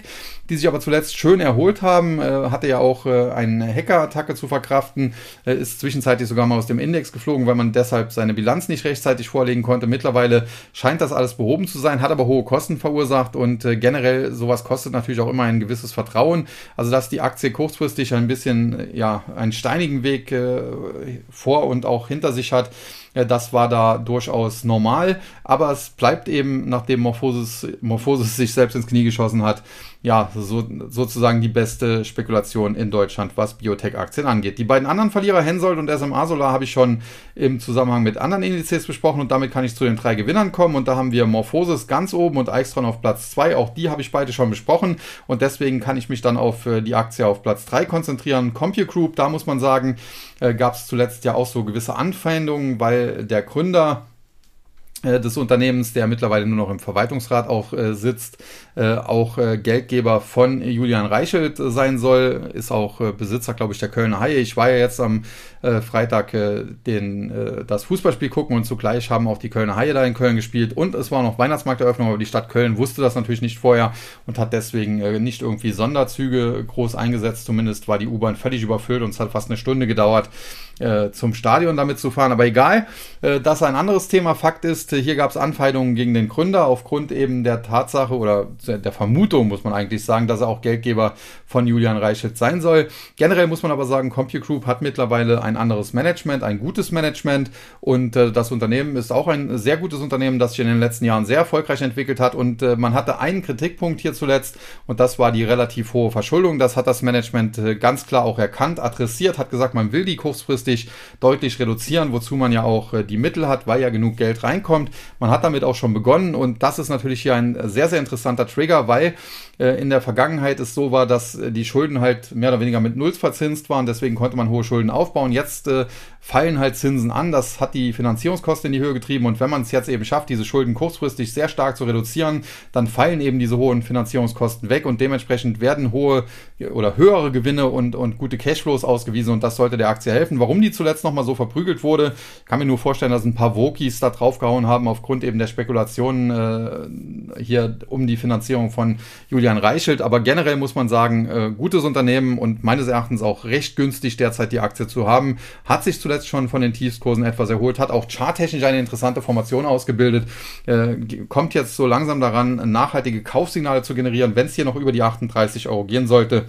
die sich aber zuletzt schön erholt haben, äh, hatte ja auch äh, eine Hackerattacke zu verkraften, ist zwischenzeitlich sogar mal aus dem Index geflogen, weil man deshalb seine Bilanz nicht rechtzeitig vorlegen konnte. Mittlerweile scheint das alles behoben zu sein, hat aber hohe Kosten verursacht und generell sowas kostet natürlich auch immer ein gewisses Vertrauen. Also dass die Aktie kurzfristig ein bisschen ja einen steinigen Weg äh, vor und auch hinter sich hat, das war da durchaus normal, aber es bleibt eben, nachdem Morphosis, Morphosis sich selbst ins Knie geschossen hat, ja, so, sozusagen die beste Spekulation in Deutschland, was Biotech-Aktien angeht. Die beiden anderen Verlierer, Hensoldt und SMA Solar, habe ich schon im Zusammenhang mit anderen Indizes besprochen und damit kann ich zu den drei Gewinnern kommen. Und da haben wir Morphosis ganz oben und Eichstron auf Platz zwei. Auch die habe ich beide schon besprochen und deswegen kann ich mich dann auf äh, die Aktie auf Platz drei konzentrieren. CompuGroup, da muss man sagen, äh, gab es zuletzt ja auch so gewisse Anfeindungen, weil der Gründer des Unternehmens, der mittlerweile nur noch im Verwaltungsrat auch äh, sitzt, äh, auch äh, Geldgeber von Julian Reichelt sein soll, ist auch äh, Besitzer, glaube ich, der Kölner Haie. Ich war ja jetzt am äh, Freitag den, das Fußballspiel gucken und zugleich haben auch die Kölner Haie da in Köln gespielt und es war noch Weihnachtsmarkteröffnung, aber die Stadt Köln wusste das natürlich nicht vorher und hat deswegen nicht irgendwie Sonderzüge groß eingesetzt. Zumindest war die U-Bahn völlig überfüllt und es hat fast eine Stunde gedauert, zum Stadion damit zu fahren. Aber egal, das ist ein anderes Thema. Fakt ist, hier gab es Anfeindungen gegen den Gründer aufgrund eben der Tatsache oder der Vermutung, muss man eigentlich sagen, dass er auch Geldgeber von Julian Reichelt sein soll. Generell muss man aber sagen, CompuGroup hat mittlerweile ein anderes Management, ein gutes Management und äh, das Unternehmen ist auch ein sehr gutes Unternehmen, das sich in den letzten Jahren sehr erfolgreich entwickelt hat und äh, man hatte einen Kritikpunkt hier zuletzt und das war die relativ hohe Verschuldung. Das hat das Management äh, ganz klar auch erkannt, adressiert, hat gesagt, man will die kurzfristig deutlich reduzieren, wozu man ja auch äh, die Mittel hat, weil ja genug Geld reinkommt. Man hat damit auch schon begonnen und das ist natürlich hier ein sehr, sehr interessanter Trigger, weil äh, in der Vergangenheit es so war, dass äh, die Schulden halt mehr oder weniger mit Nulls verzinst waren, deswegen konnte man hohe Schulden aufbauen. Jetzt fallen halt Zinsen an, das hat die Finanzierungskosten in die Höhe getrieben. Und wenn man es jetzt eben schafft, diese Schulden kurzfristig sehr stark zu reduzieren, dann fallen eben diese hohen Finanzierungskosten weg. Und dementsprechend werden hohe oder höhere Gewinne und, und gute Cashflows ausgewiesen. Und das sollte der Aktie helfen. Warum die zuletzt nochmal so verprügelt wurde, kann mir nur vorstellen, dass ein paar Wokis da draufgehauen haben aufgrund eben der Spekulationen äh, hier um die Finanzierung von Julian Reichelt, aber generell muss man sagen, äh, gutes Unternehmen und meines Erachtens auch recht günstig derzeit die Aktie zu haben. Hat sich zuletzt schon von den Tiefskursen etwas erholt, hat auch charttechnisch eine interessante Formation ausgebildet, äh, kommt jetzt so langsam daran, nachhaltige Kaufsignale zu generieren, wenn es hier noch über die 38 Euro gehen sollte.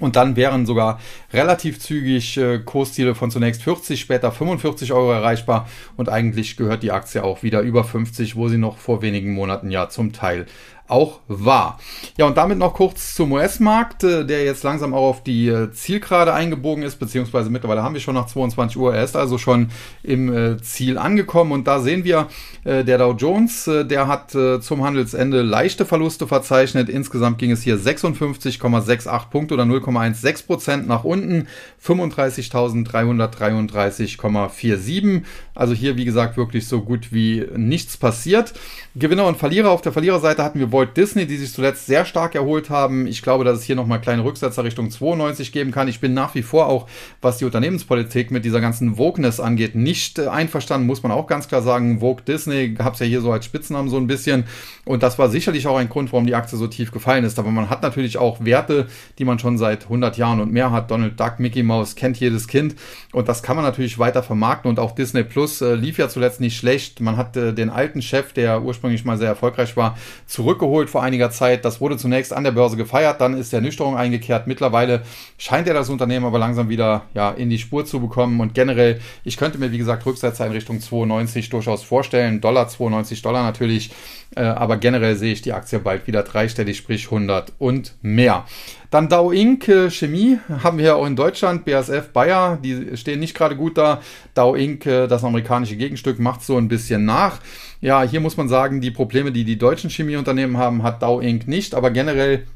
Und dann wären sogar relativ zügig äh, Kursziele von zunächst 40, später 45 Euro erreichbar. Und eigentlich gehört die Aktie auch wieder über 50, wo sie noch vor wenigen Monaten ja zum Teil auch war. Ja, und damit noch kurz zum US-Markt, äh, der jetzt langsam auch auf die äh, Zielgerade eingebogen ist, beziehungsweise mittlerweile haben wir schon nach 22 Uhr. Er ist also schon im äh, Ziel angekommen und da sehen wir, der Dow Jones, der hat zum Handelsende leichte Verluste verzeichnet. Insgesamt ging es hier 56,68 Punkte oder 0,16 Prozent nach unten, 35.333,47. Also hier, wie gesagt, wirklich so gut wie nichts passiert. Gewinner und Verlierer. Auf der Verliererseite hatten wir Walt Disney, die sich zuletzt sehr stark erholt haben. Ich glaube, dass es hier nochmal kleine Rücksetzer Richtung 92 geben kann. Ich bin nach wie vor auch, was die Unternehmenspolitik mit dieser ganzen Wokeness angeht, nicht äh, einverstanden, muss man auch ganz klar sagen. Vogue Disney gab es ja hier so als Spitznamen so ein bisschen. Und das war sicherlich auch ein Grund, warum die Aktie so tief gefallen ist. Aber man hat natürlich auch Werte, die man schon seit 100 Jahren und mehr hat. Donald Duck, Mickey Mouse, kennt jedes Kind. Und das kann man natürlich weiter vermarkten. Und auch Disney Plus äh, lief ja zuletzt nicht schlecht. Man hat äh, den alten Chef, der ursprünglich mal sehr erfolgreich war, zurückgeholt vor einiger Zeit. Das wurde zunächst an der Börse gefeiert, dann ist der Nüchterung eingekehrt. Mittlerweile scheint er das Unternehmen aber langsam wieder ja, in die Spur zu bekommen. Und generell, ich könnte mir, wie gesagt, Rücksetzer in Richtung 92 durchaus vorstellen. Dollar 92 Dollar natürlich. Äh, aber generell sehe ich die Aktie bald wieder dreistellig, sprich 100 und mehr. Dann Dow Inc. Äh, Chemie haben wir ja auch in Deutschland, BASF Bayer, die stehen nicht gerade gut da. Dow Inc., äh, das amerikanische Gegenstück, macht so ein bisschen nach. Ja, hier muss man sagen, die Probleme, die die deutschen Chemieunternehmen haben, hat Dow Inc. nicht, aber generell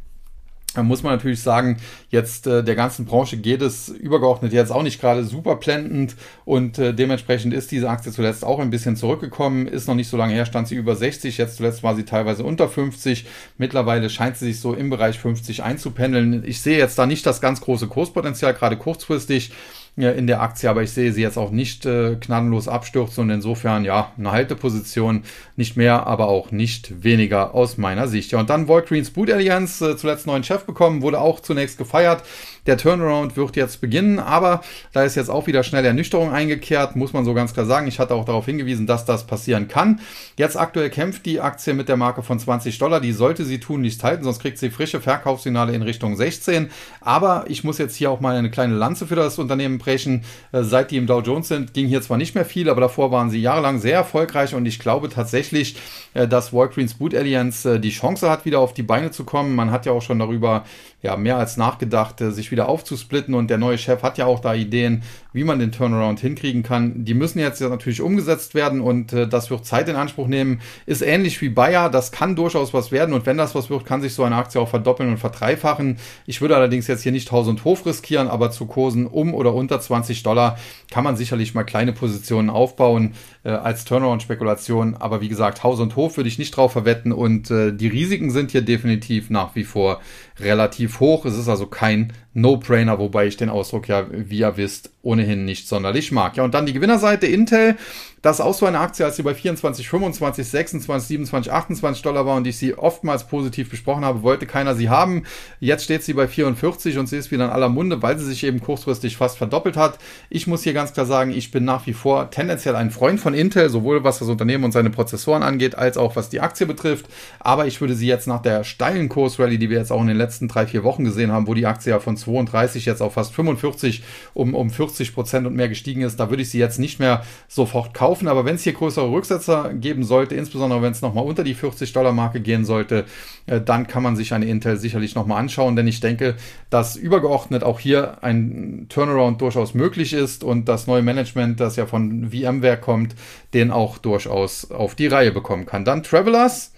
da muss man natürlich sagen, jetzt äh, der ganzen Branche geht es übergeordnet jetzt auch nicht gerade super blendend und äh, dementsprechend ist diese Aktie zuletzt auch ein bisschen zurückgekommen, ist noch nicht so lange her, stand sie über 60, jetzt zuletzt war sie teilweise unter 50, mittlerweile scheint sie sich so im Bereich 50 einzupendeln. Ich sehe jetzt da nicht das ganz große Kurspotenzial, gerade kurzfristig in der Aktie, aber ich sehe sie jetzt auch nicht äh, gnadenlos abstürzen und insofern ja eine Halteposition, nicht mehr, aber auch nicht weniger aus meiner Sicht. Ja, und dann Walgreens Boot Alliance, äh, zuletzt neuen Chef bekommen, wurde auch zunächst gefeiert. Der Turnaround wird jetzt beginnen, aber da ist jetzt auch wieder schnell Ernüchterung eingekehrt, muss man so ganz klar sagen. Ich hatte auch darauf hingewiesen, dass das passieren kann. Jetzt aktuell kämpft die Aktie mit der Marke von 20 Dollar. Die sollte sie tun nicht halten, sonst kriegt sie frische Verkaufssignale in Richtung 16. Aber ich muss jetzt hier auch mal eine kleine Lanze für das Unternehmen brechen. Äh, seit die im Dow Jones sind, ging hier zwar nicht mehr viel, aber davor waren sie jahrelang sehr erfolgreich und ich glaube tatsächlich, äh, dass Walgreens Boot Alliance äh, die Chance hat, wieder auf die Beine zu kommen. Man hat ja auch schon darüber ja, mehr als nachgedacht, sich wieder aufzusplitten und der neue Chef hat ja auch da Ideen, wie man den Turnaround hinkriegen kann. Die müssen jetzt natürlich umgesetzt werden und äh, das wird Zeit in Anspruch nehmen. Ist ähnlich wie Bayer, das kann durchaus was werden und wenn das was wird, kann sich so eine Aktie auch verdoppeln und verdreifachen. Ich würde allerdings jetzt hier nicht Haus und Hof riskieren, aber zu Kursen um oder unter 20 Dollar kann man sicherlich mal kleine Positionen aufbauen äh, als Turnaround-Spekulation. Aber wie gesagt, Haus und Hof würde ich nicht drauf verwetten und äh, die Risiken sind hier definitiv nach wie vor relativ hoch. Es ist also kein No-Brainer, wobei ich den Ausdruck ja, wie ihr wisst, ohnehin nicht sonderlich mag. Ja, und dann die Gewinnerseite Intel. Das auch so eine Aktie, als sie bei 24, 25, 26, 27, 28 Dollar war und ich sie oftmals positiv besprochen habe, wollte keiner sie haben. Jetzt steht sie bei 44 und sie ist wieder in aller Munde, weil sie sich eben kurzfristig fast verdoppelt hat. Ich muss hier ganz klar sagen, ich bin nach wie vor tendenziell ein Freund von Intel, sowohl was das Unternehmen und seine Prozessoren angeht, als auch was die Aktie betrifft. Aber ich würde sie jetzt nach der steilen Kursrallye, die wir jetzt auch in den letzten drei, vier Wochen gesehen haben, wo die Aktie ja von 32 jetzt auf fast 45 um, um 40 Prozent und mehr gestiegen ist, da würde ich sie jetzt nicht mehr sofort kaufen. Aber wenn es hier größere Rücksetzer geben sollte, insbesondere wenn es nochmal unter die 40 Dollar Marke gehen sollte, äh, dann kann man sich eine Intel sicherlich nochmal anschauen, denn ich denke, dass übergeordnet auch hier ein Turnaround durchaus möglich ist und das neue Management, das ja von VMware kommt, den auch durchaus auf die Reihe bekommen kann. Dann Travelers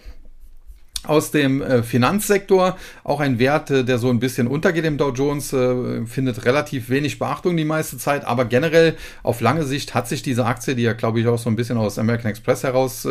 aus dem äh, Finanzsektor, auch ein Wert, äh, der so ein bisschen untergeht im Dow Jones, äh, findet relativ wenig Beachtung die meiste Zeit, aber generell auf lange Sicht hat sich diese Aktie, die ja glaube ich auch so ein bisschen aus American Express heraus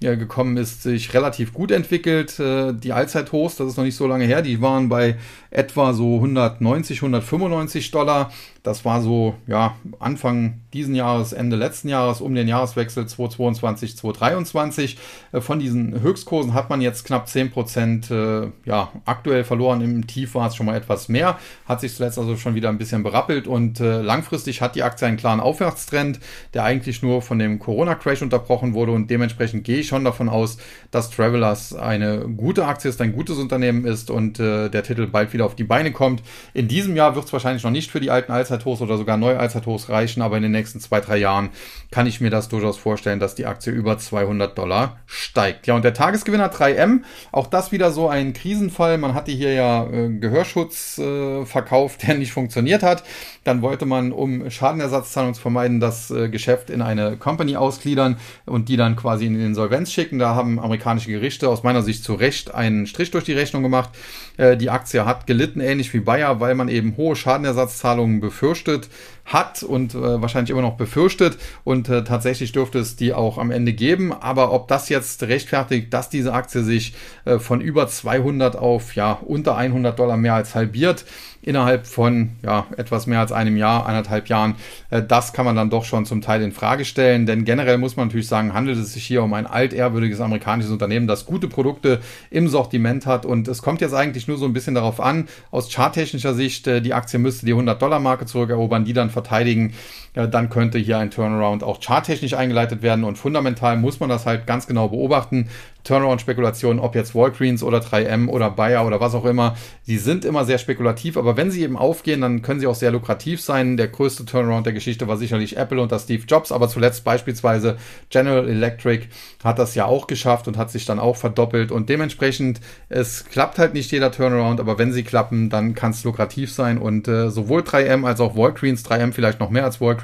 gekommen ist, sich relativ gut entwickelt. Die Allzeithochs, das ist noch nicht so lange her, die waren bei etwa so 190, 195 Dollar. Das war so, ja, Anfang diesen Jahres, Ende letzten Jahres, um den Jahreswechsel 2022, 2023. Äh, von diesen Höchstkursen hat man jetzt knapp 10 Prozent, äh, ja, aktuell verloren. Im Tief war es schon mal etwas mehr. Hat sich zuletzt also schon wieder ein bisschen berappelt und äh, langfristig hat die Aktie einen klaren Aufwärtstrend, der eigentlich nur von dem Corona-Crash unterbrochen wurde und dementsprechend gehe ich schon davon aus, dass Travelers eine gute Aktie ist, ein gutes Unternehmen ist und äh, der Titel bald wieder auf die Beine kommt. In diesem Jahr wird es wahrscheinlich noch nicht für die alten Allzeithochs oder sogar neue Allzeithochs reichen, aber in den nächsten zwei, drei Jahren kann ich mir das durchaus vorstellen, dass die Aktie über 200 Dollar steigt. Ja, und der Tagesgewinner 3M, auch das wieder so ein Krisenfall. Man hatte hier ja äh, Gehörschutz äh, verkauft, der nicht funktioniert hat. Dann wollte man, um Schadenersatzzahlung zu vermeiden, das äh, Geschäft in eine Company ausgliedern und die dann quasi in die Insolvenz schicken. Da haben amerikanische Gerichte aus meiner Sicht zu Recht einen Strich durch die Rechnung gemacht. Äh, die Aktie hat gelitten, ähnlich wie Bayer, weil man eben hohe Schadenersatzzahlungen befürchtet hat und äh, wahrscheinlich immer noch befürchtet. Und äh, tatsächlich dürfte es die auch am Ende geben. Aber ob das jetzt rechtfertigt, dass diese Aktie sich äh, von über 200 auf ja unter 100 Dollar mehr als halbiert, innerhalb von ja, etwas mehr als einem Jahr, anderthalb Jahren, äh, das kann man dann doch schon zum Teil in Frage stellen. Denn generell muss man natürlich sagen, handelt es sich hier um ein altehrwürdiges amerikanisches Unternehmen, das gute Produkte im Sortiment hat. Und es kommt jetzt eigentlich nur so ein bisschen darauf an, aus charttechnischer Sicht, äh, die Aktie müsste die 100-Dollar-Marke zurückerobern, die dann verteidigen. Ja, dann könnte hier ein Turnaround auch charttechnisch eingeleitet werden. Und fundamental muss man das halt ganz genau beobachten. Turnaround-Spekulationen, ob jetzt Walgreens oder 3M oder Bayer oder was auch immer, die sind immer sehr spekulativ, aber wenn sie eben aufgehen, dann können sie auch sehr lukrativ sein. Der größte Turnaround der Geschichte war sicherlich Apple unter Steve Jobs, aber zuletzt beispielsweise General Electric hat das ja auch geschafft und hat sich dann auch verdoppelt und dementsprechend, es klappt halt nicht jeder Turnaround, aber wenn sie klappen, dann kann es lukrativ sein und äh, sowohl 3M als auch Walgreens, 3M vielleicht noch mehr als Walgreens,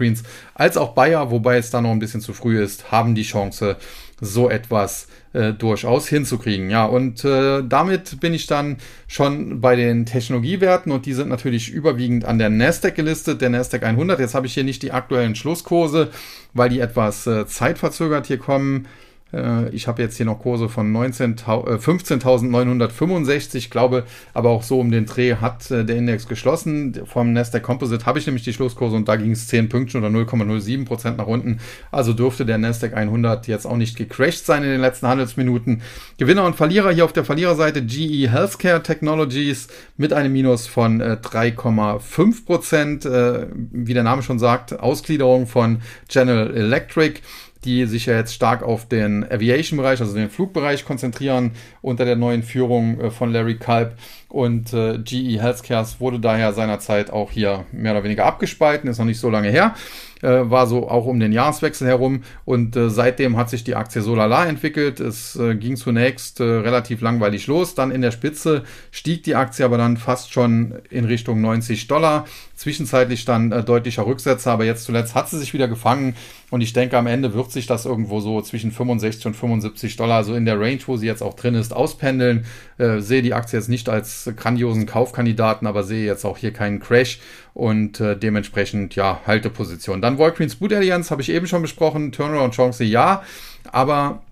als auch Bayer, wobei es da noch ein bisschen zu früh ist, haben die Chance, so etwas äh, durchaus hinzukriegen. Ja, und äh, damit bin ich dann schon bei den Technologiewerten und die sind natürlich überwiegend an der Nasdaq gelistet, der Nasdaq 100. Jetzt habe ich hier nicht die aktuellen Schlusskurse, weil die etwas äh, zeitverzögert hier kommen. Äh, ich habe jetzt hier noch Kurse von 15.965, äh, glaube aber auch so um den Dreh hat äh, der Index geschlossen. Vom Nasdaq Composite habe ich nämlich die Schlusskurse und da ging es 10 Pünktchen oder 0,07% nach unten. Also dürfte der Nasdaq 100 jetzt auch nicht gecrashed sein in den letzten Handelsminuten. Gewinner und Verlierer hier auf der Verliererseite GE Healthcare Technologies mit einem Minus von 3,5%. Wie der Name schon sagt, Ausgliederung von General Electric die sich ja jetzt stark auf den Aviation-Bereich, also den Flugbereich konzentrieren unter der neuen Führung äh, von Larry Kalb. Und äh, GE Healthcares wurde daher seinerzeit auch hier mehr oder weniger abgespalten, ist noch nicht so lange her äh, war so auch um den Jahreswechsel herum und seitdem hat sich die Aktie so lala entwickelt. Es ging zunächst relativ langweilig los, dann in der Spitze stieg die Aktie aber dann fast schon in Richtung 90 Dollar. Zwischenzeitlich dann deutlicher Rücksetzer, aber jetzt zuletzt hat sie sich wieder gefangen und ich denke, am Ende wird sich das irgendwo so zwischen 65 und 75 Dollar, also in der Range, wo sie jetzt auch drin ist, auspendeln. Äh, sehe die Aktie jetzt nicht als grandiosen Kaufkandidaten, aber sehe jetzt auch hier keinen Crash und äh, dementsprechend ja Halteposition. Dann Walgreens Boot Alliance habe ich eben schon besprochen. Turnaround Chance ja, aber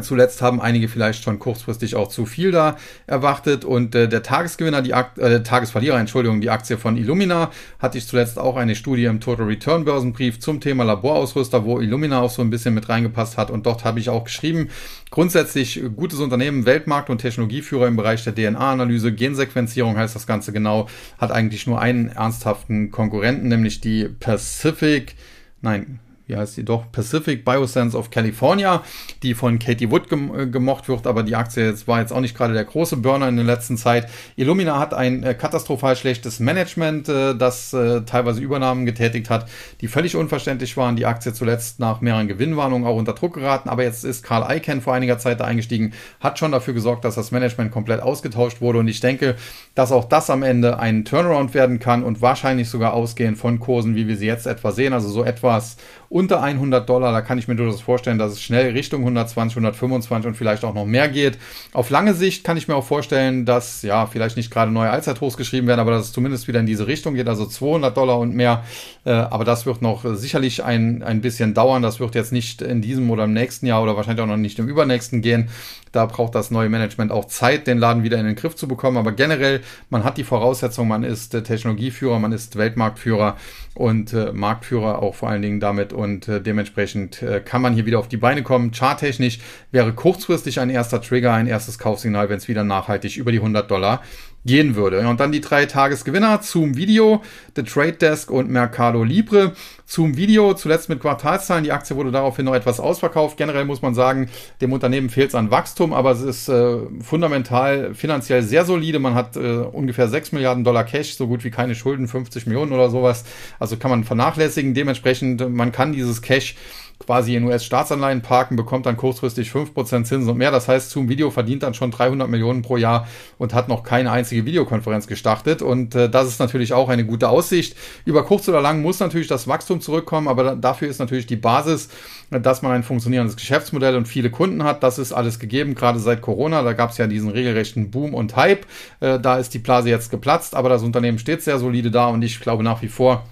Zuletzt haben einige vielleicht schon kurzfristig auch zu viel da erwartet. Und äh, der Tagesgewinner, die Akt äh, Tagesverlierer, Entschuldigung, die Aktie von Illumina, hatte ich zuletzt auch eine Studie im Total Return Börsenbrief zum Thema Laborausrüster, wo Illumina auch so ein bisschen mit reingepasst hat. Und dort habe ich auch geschrieben, grundsätzlich gutes Unternehmen, Weltmarkt- und Technologieführer im Bereich der DNA-Analyse, Gensequenzierung heißt das Ganze genau, hat eigentlich nur einen ernsthaften Konkurrenten, nämlich die Pacific, nein, wie heißt die doch, Pacific Biosense of California, die von Katie Wood gem äh, gemocht wird, aber die Aktie jetzt war jetzt auch nicht gerade der große Burner in der letzten Zeit. Illumina hat ein äh, katastrophal schlechtes Management, äh, das äh, teilweise Übernahmen getätigt hat, die völlig unverständlich waren. Die Aktie zuletzt nach mehreren Gewinnwarnungen auch unter Druck geraten, aber jetzt ist Karl Icahn vor einiger Zeit da eingestiegen, hat schon dafür gesorgt, dass das Management komplett ausgetauscht wurde und ich denke, dass auch das am Ende ein Turnaround werden kann und wahrscheinlich sogar ausgehend von Kursen, wie wir sie jetzt etwa sehen, also so etwas unter 100 Dollar, da kann ich mir durchaus vorstellen, dass es schnell Richtung 120, 125 und vielleicht auch noch mehr geht. Auf lange Sicht kann ich mir auch vorstellen, dass ja vielleicht nicht gerade neue Allzeithochs geschrieben werden, aber dass es zumindest wieder in diese Richtung geht, also 200 Dollar und mehr. Äh, aber das wird noch sicherlich ein, ein bisschen dauern. Das wird jetzt nicht in diesem oder im nächsten Jahr oder wahrscheinlich auch noch nicht im übernächsten gehen. Da braucht das neue Management auch Zeit, den Laden wieder in den Griff zu bekommen. Aber generell, man hat die Voraussetzung, man ist äh, Technologieführer, man ist Weltmarktführer und äh, Marktführer auch vor allen Dingen damit. Und äh, dementsprechend äh, kann man hier wieder auf die Beine kommen. Charttechnisch wäre kurzfristig ein erster Trigger, ein erstes Kaufsignal, wenn es wieder nachhaltig über die 100 Dollar gehen würde. Und dann die drei Tagesgewinner, Zoom Video, The Trade Desk und Mercado Libre. Zoom Video zuletzt mit Quartalszahlen. Die Aktie wurde daraufhin noch etwas ausverkauft. Generell muss man sagen, dem Unternehmen fehlt es an Wachstum, aber es ist äh, fundamental finanziell sehr solide. Man hat äh, ungefähr 6 Milliarden Dollar Cash, so gut wie keine Schulden, 50 Millionen oder sowas. Also kann man vernachlässigen. Dementsprechend, man kann dieses Cash quasi in US-Staatsanleihen parken, bekommt dann kurzfristig 5% Zinsen und mehr. Das heißt, Zoom Video verdient dann schon 300 Millionen pro Jahr und hat noch keine einzige Videokonferenz gestartet. Und äh, das ist natürlich auch eine gute Aussicht. Über kurz oder lang muss natürlich das Wachstum zurückkommen, aber dafür ist natürlich die Basis, dass man ein funktionierendes Geschäftsmodell und viele Kunden hat. Das ist alles gegeben, gerade seit Corona. Da gab es ja diesen regelrechten Boom und Hype. Äh, da ist die Blase jetzt geplatzt, aber das Unternehmen steht sehr solide da und ich glaube nach wie vor,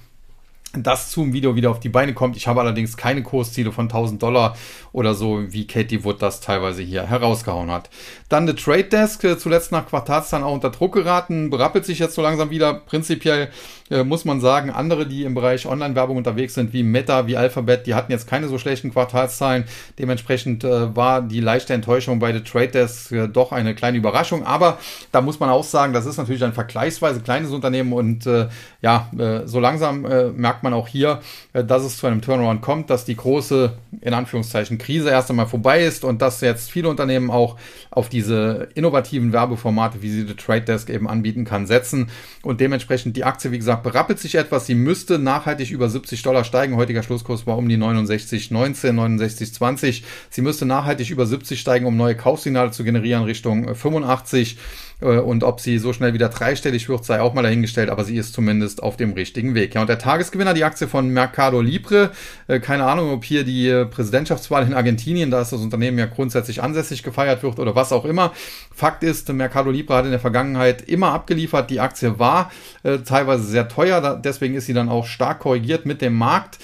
das Zoom-Video wieder auf die Beine kommt. Ich habe allerdings keine Kursziele von 1000 Dollar oder so, wie Katie Wood das teilweise hier herausgehauen hat. Dann der Trade Desk, äh, zuletzt nach Quartalszahlen auch unter Druck geraten, berappelt sich jetzt so langsam wieder. Prinzipiell äh, muss man sagen, andere, die im Bereich Online-Werbung unterwegs sind, wie Meta, wie Alphabet, die hatten jetzt keine so schlechten Quartalszahlen. Dementsprechend äh, war die leichte Enttäuschung bei The Trade Desk äh, doch eine kleine Überraschung. Aber da muss man auch sagen, das ist natürlich ein vergleichsweise kleines Unternehmen und äh, ja, äh, so langsam äh, merkt man auch hier, dass es zu einem Turnaround kommt, dass die große, in Anführungszeichen, Krise erst einmal vorbei ist und dass jetzt viele Unternehmen auch auf diese innovativen Werbeformate, wie sie The Trade Desk eben anbieten kann, setzen und dementsprechend die Aktie, wie gesagt, berappelt sich etwas. Sie müsste nachhaltig über 70 Dollar steigen. Heutiger Schlusskurs war um die 69,19, 69,20. Sie müsste nachhaltig über 70 steigen, um neue Kaufsignale zu generieren Richtung 85. Äh, und ob sie so schnell wieder dreistellig wird, sei auch mal dahingestellt, aber sie ist zumindest auf dem richtigen Weg. Ja, und der Tagesgewinner, die Aktie von Mercado Libre. Äh, keine Ahnung, ob hier die äh, Präsidentschaftswahl in Argentinien, da ist das Unternehmen ja grundsätzlich ansässig gefeiert wird oder was auch immer. Fakt ist, Mercado Libre hat in der Vergangenheit immer abgeliefert. Die Aktie war teilweise sehr teuer, deswegen ist sie dann auch stark korrigiert mit dem Markt.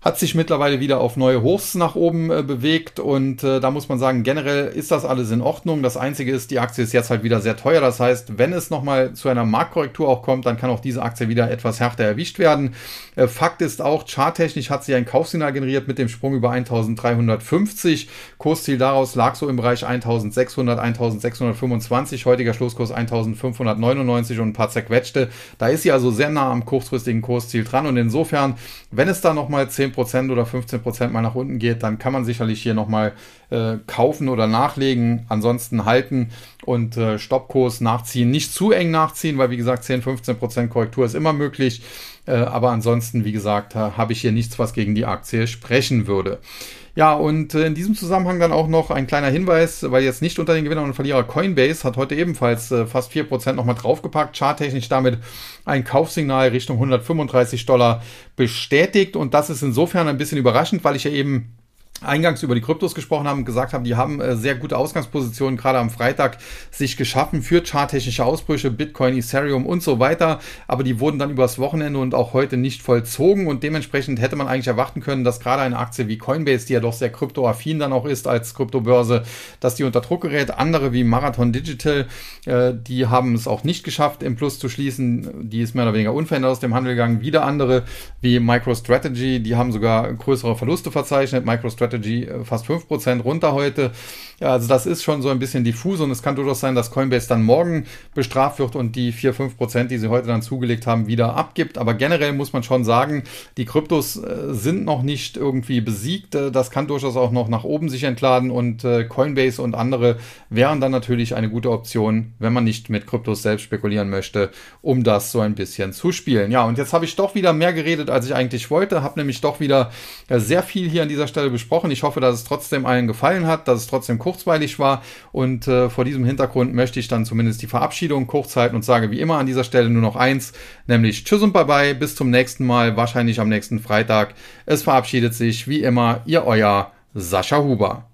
Hat sich mittlerweile wieder auf neue Hochs nach oben äh, bewegt und äh, da muss man sagen, generell ist das alles in Ordnung. Das Einzige ist, die Aktie ist jetzt halt wieder sehr teuer. Das heißt, wenn es nochmal zu einer Marktkorrektur auch kommt, dann kann auch diese Aktie wieder etwas härter erwischt werden. Äh, Fakt ist auch, charttechnisch hat sie ein Kaufsignal generiert mit dem Sprung über 1350. Kursziel daraus lag so im Bereich 1600, 1625. Heutiger Schlusskurs 1599 und ein paar zerquetschte. Da ist sie also sehr nah am kurzfristigen Kursziel dran und insofern, wenn es da nochmal 10 10% oder 15% mal nach unten geht, dann kann man sicherlich hier nochmal äh, kaufen oder nachlegen, ansonsten halten und äh, Stoppkurs nachziehen. Nicht zu eng nachziehen, weil wie gesagt 10, 15% Korrektur ist immer möglich. Äh, aber ansonsten, wie gesagt, habe ich hier nichts, was gegen die Aktie sprechen würde. Ja, und äh, in diesem Zusammenhang dann auch noch ein kleiner Hinweis, weil jetzt nicht unter den Gewinner und Verlierer Coinbase hat heute ebenfalls äh, fast 4% nochmal draufgepackt, charttechnisch damit ein Kaufsignal Richtung 135 Dollar bestätigt und das ist insofern ein bisschen überraschend, weil ich ja eben eingangs über die Kryptos gesprochen haben gesagt haben, die haben äh, sehr gute Ausgangspositionen gerade am Freitag sich geschaffen für charttechnische Ausbrüche, Bitcoin, Ethereum und so weiter, aber die wurden dann übers Wochenende und auch heute nicht vollzogen und dementsprechend hätte man eigentlich erwarten können, dass gerade eine Aktie wie Coinbase, die ja doch sehr kryptoaffin dann auch ist als Kryptobörse, dass die unter Druck gerät. Andere wie Marathon Digital, äh, die haben es auch nicht geschafft, im Plus zu schließen. Die ist mehr oder weniger unverändert aus dem Handel gegangen. Wieder andere wie MicroStrategy, die haben sogar größere Verluste verzeichnet. MicroStrategy Strategy äh, fast 5% runter heute. Ja, also das ist schon so ein bisschen diffus und es kann durchaus sein, dass Coinbase dann morgen bestraft wird und die 4, 5%, die sie heute dann zugelegt haben, wieder abgibt. Aber generell muss man schon sagen, die Kryptos äh, sind noch nicht irgendwie besiegt. Äh, das kann durchaus auch noch nach oben sich entladen und Coinbase und andere wären dann natürlich eine gute Option, wenn man nicht mit Kryptos selbst spekulieren möchte, um das so ein bisschen zu spielen. Ja, und jetzt habe ich doch wieder mehr geredet, als ich eigentlich wollte, habe nämlich doch wieder sehr viel hier an dieser Stelle besprochen. Ich hoffe, dass es trotzdem allen gefallen hat, dass es trotzdem kurzweilig war. Und äh, vor diesem Hintergrund möchte ich dann zumindest die Verabschiedung kurz halten und sage wie immer an dieser Stelle nur noch eins, nämlich Tschüss und Bye-bye, bis zum nächsten Mal, wahrscheinlich am nächsten Freitag. Es verabschiedet sich wie immer Ihr euer Sascha Huber.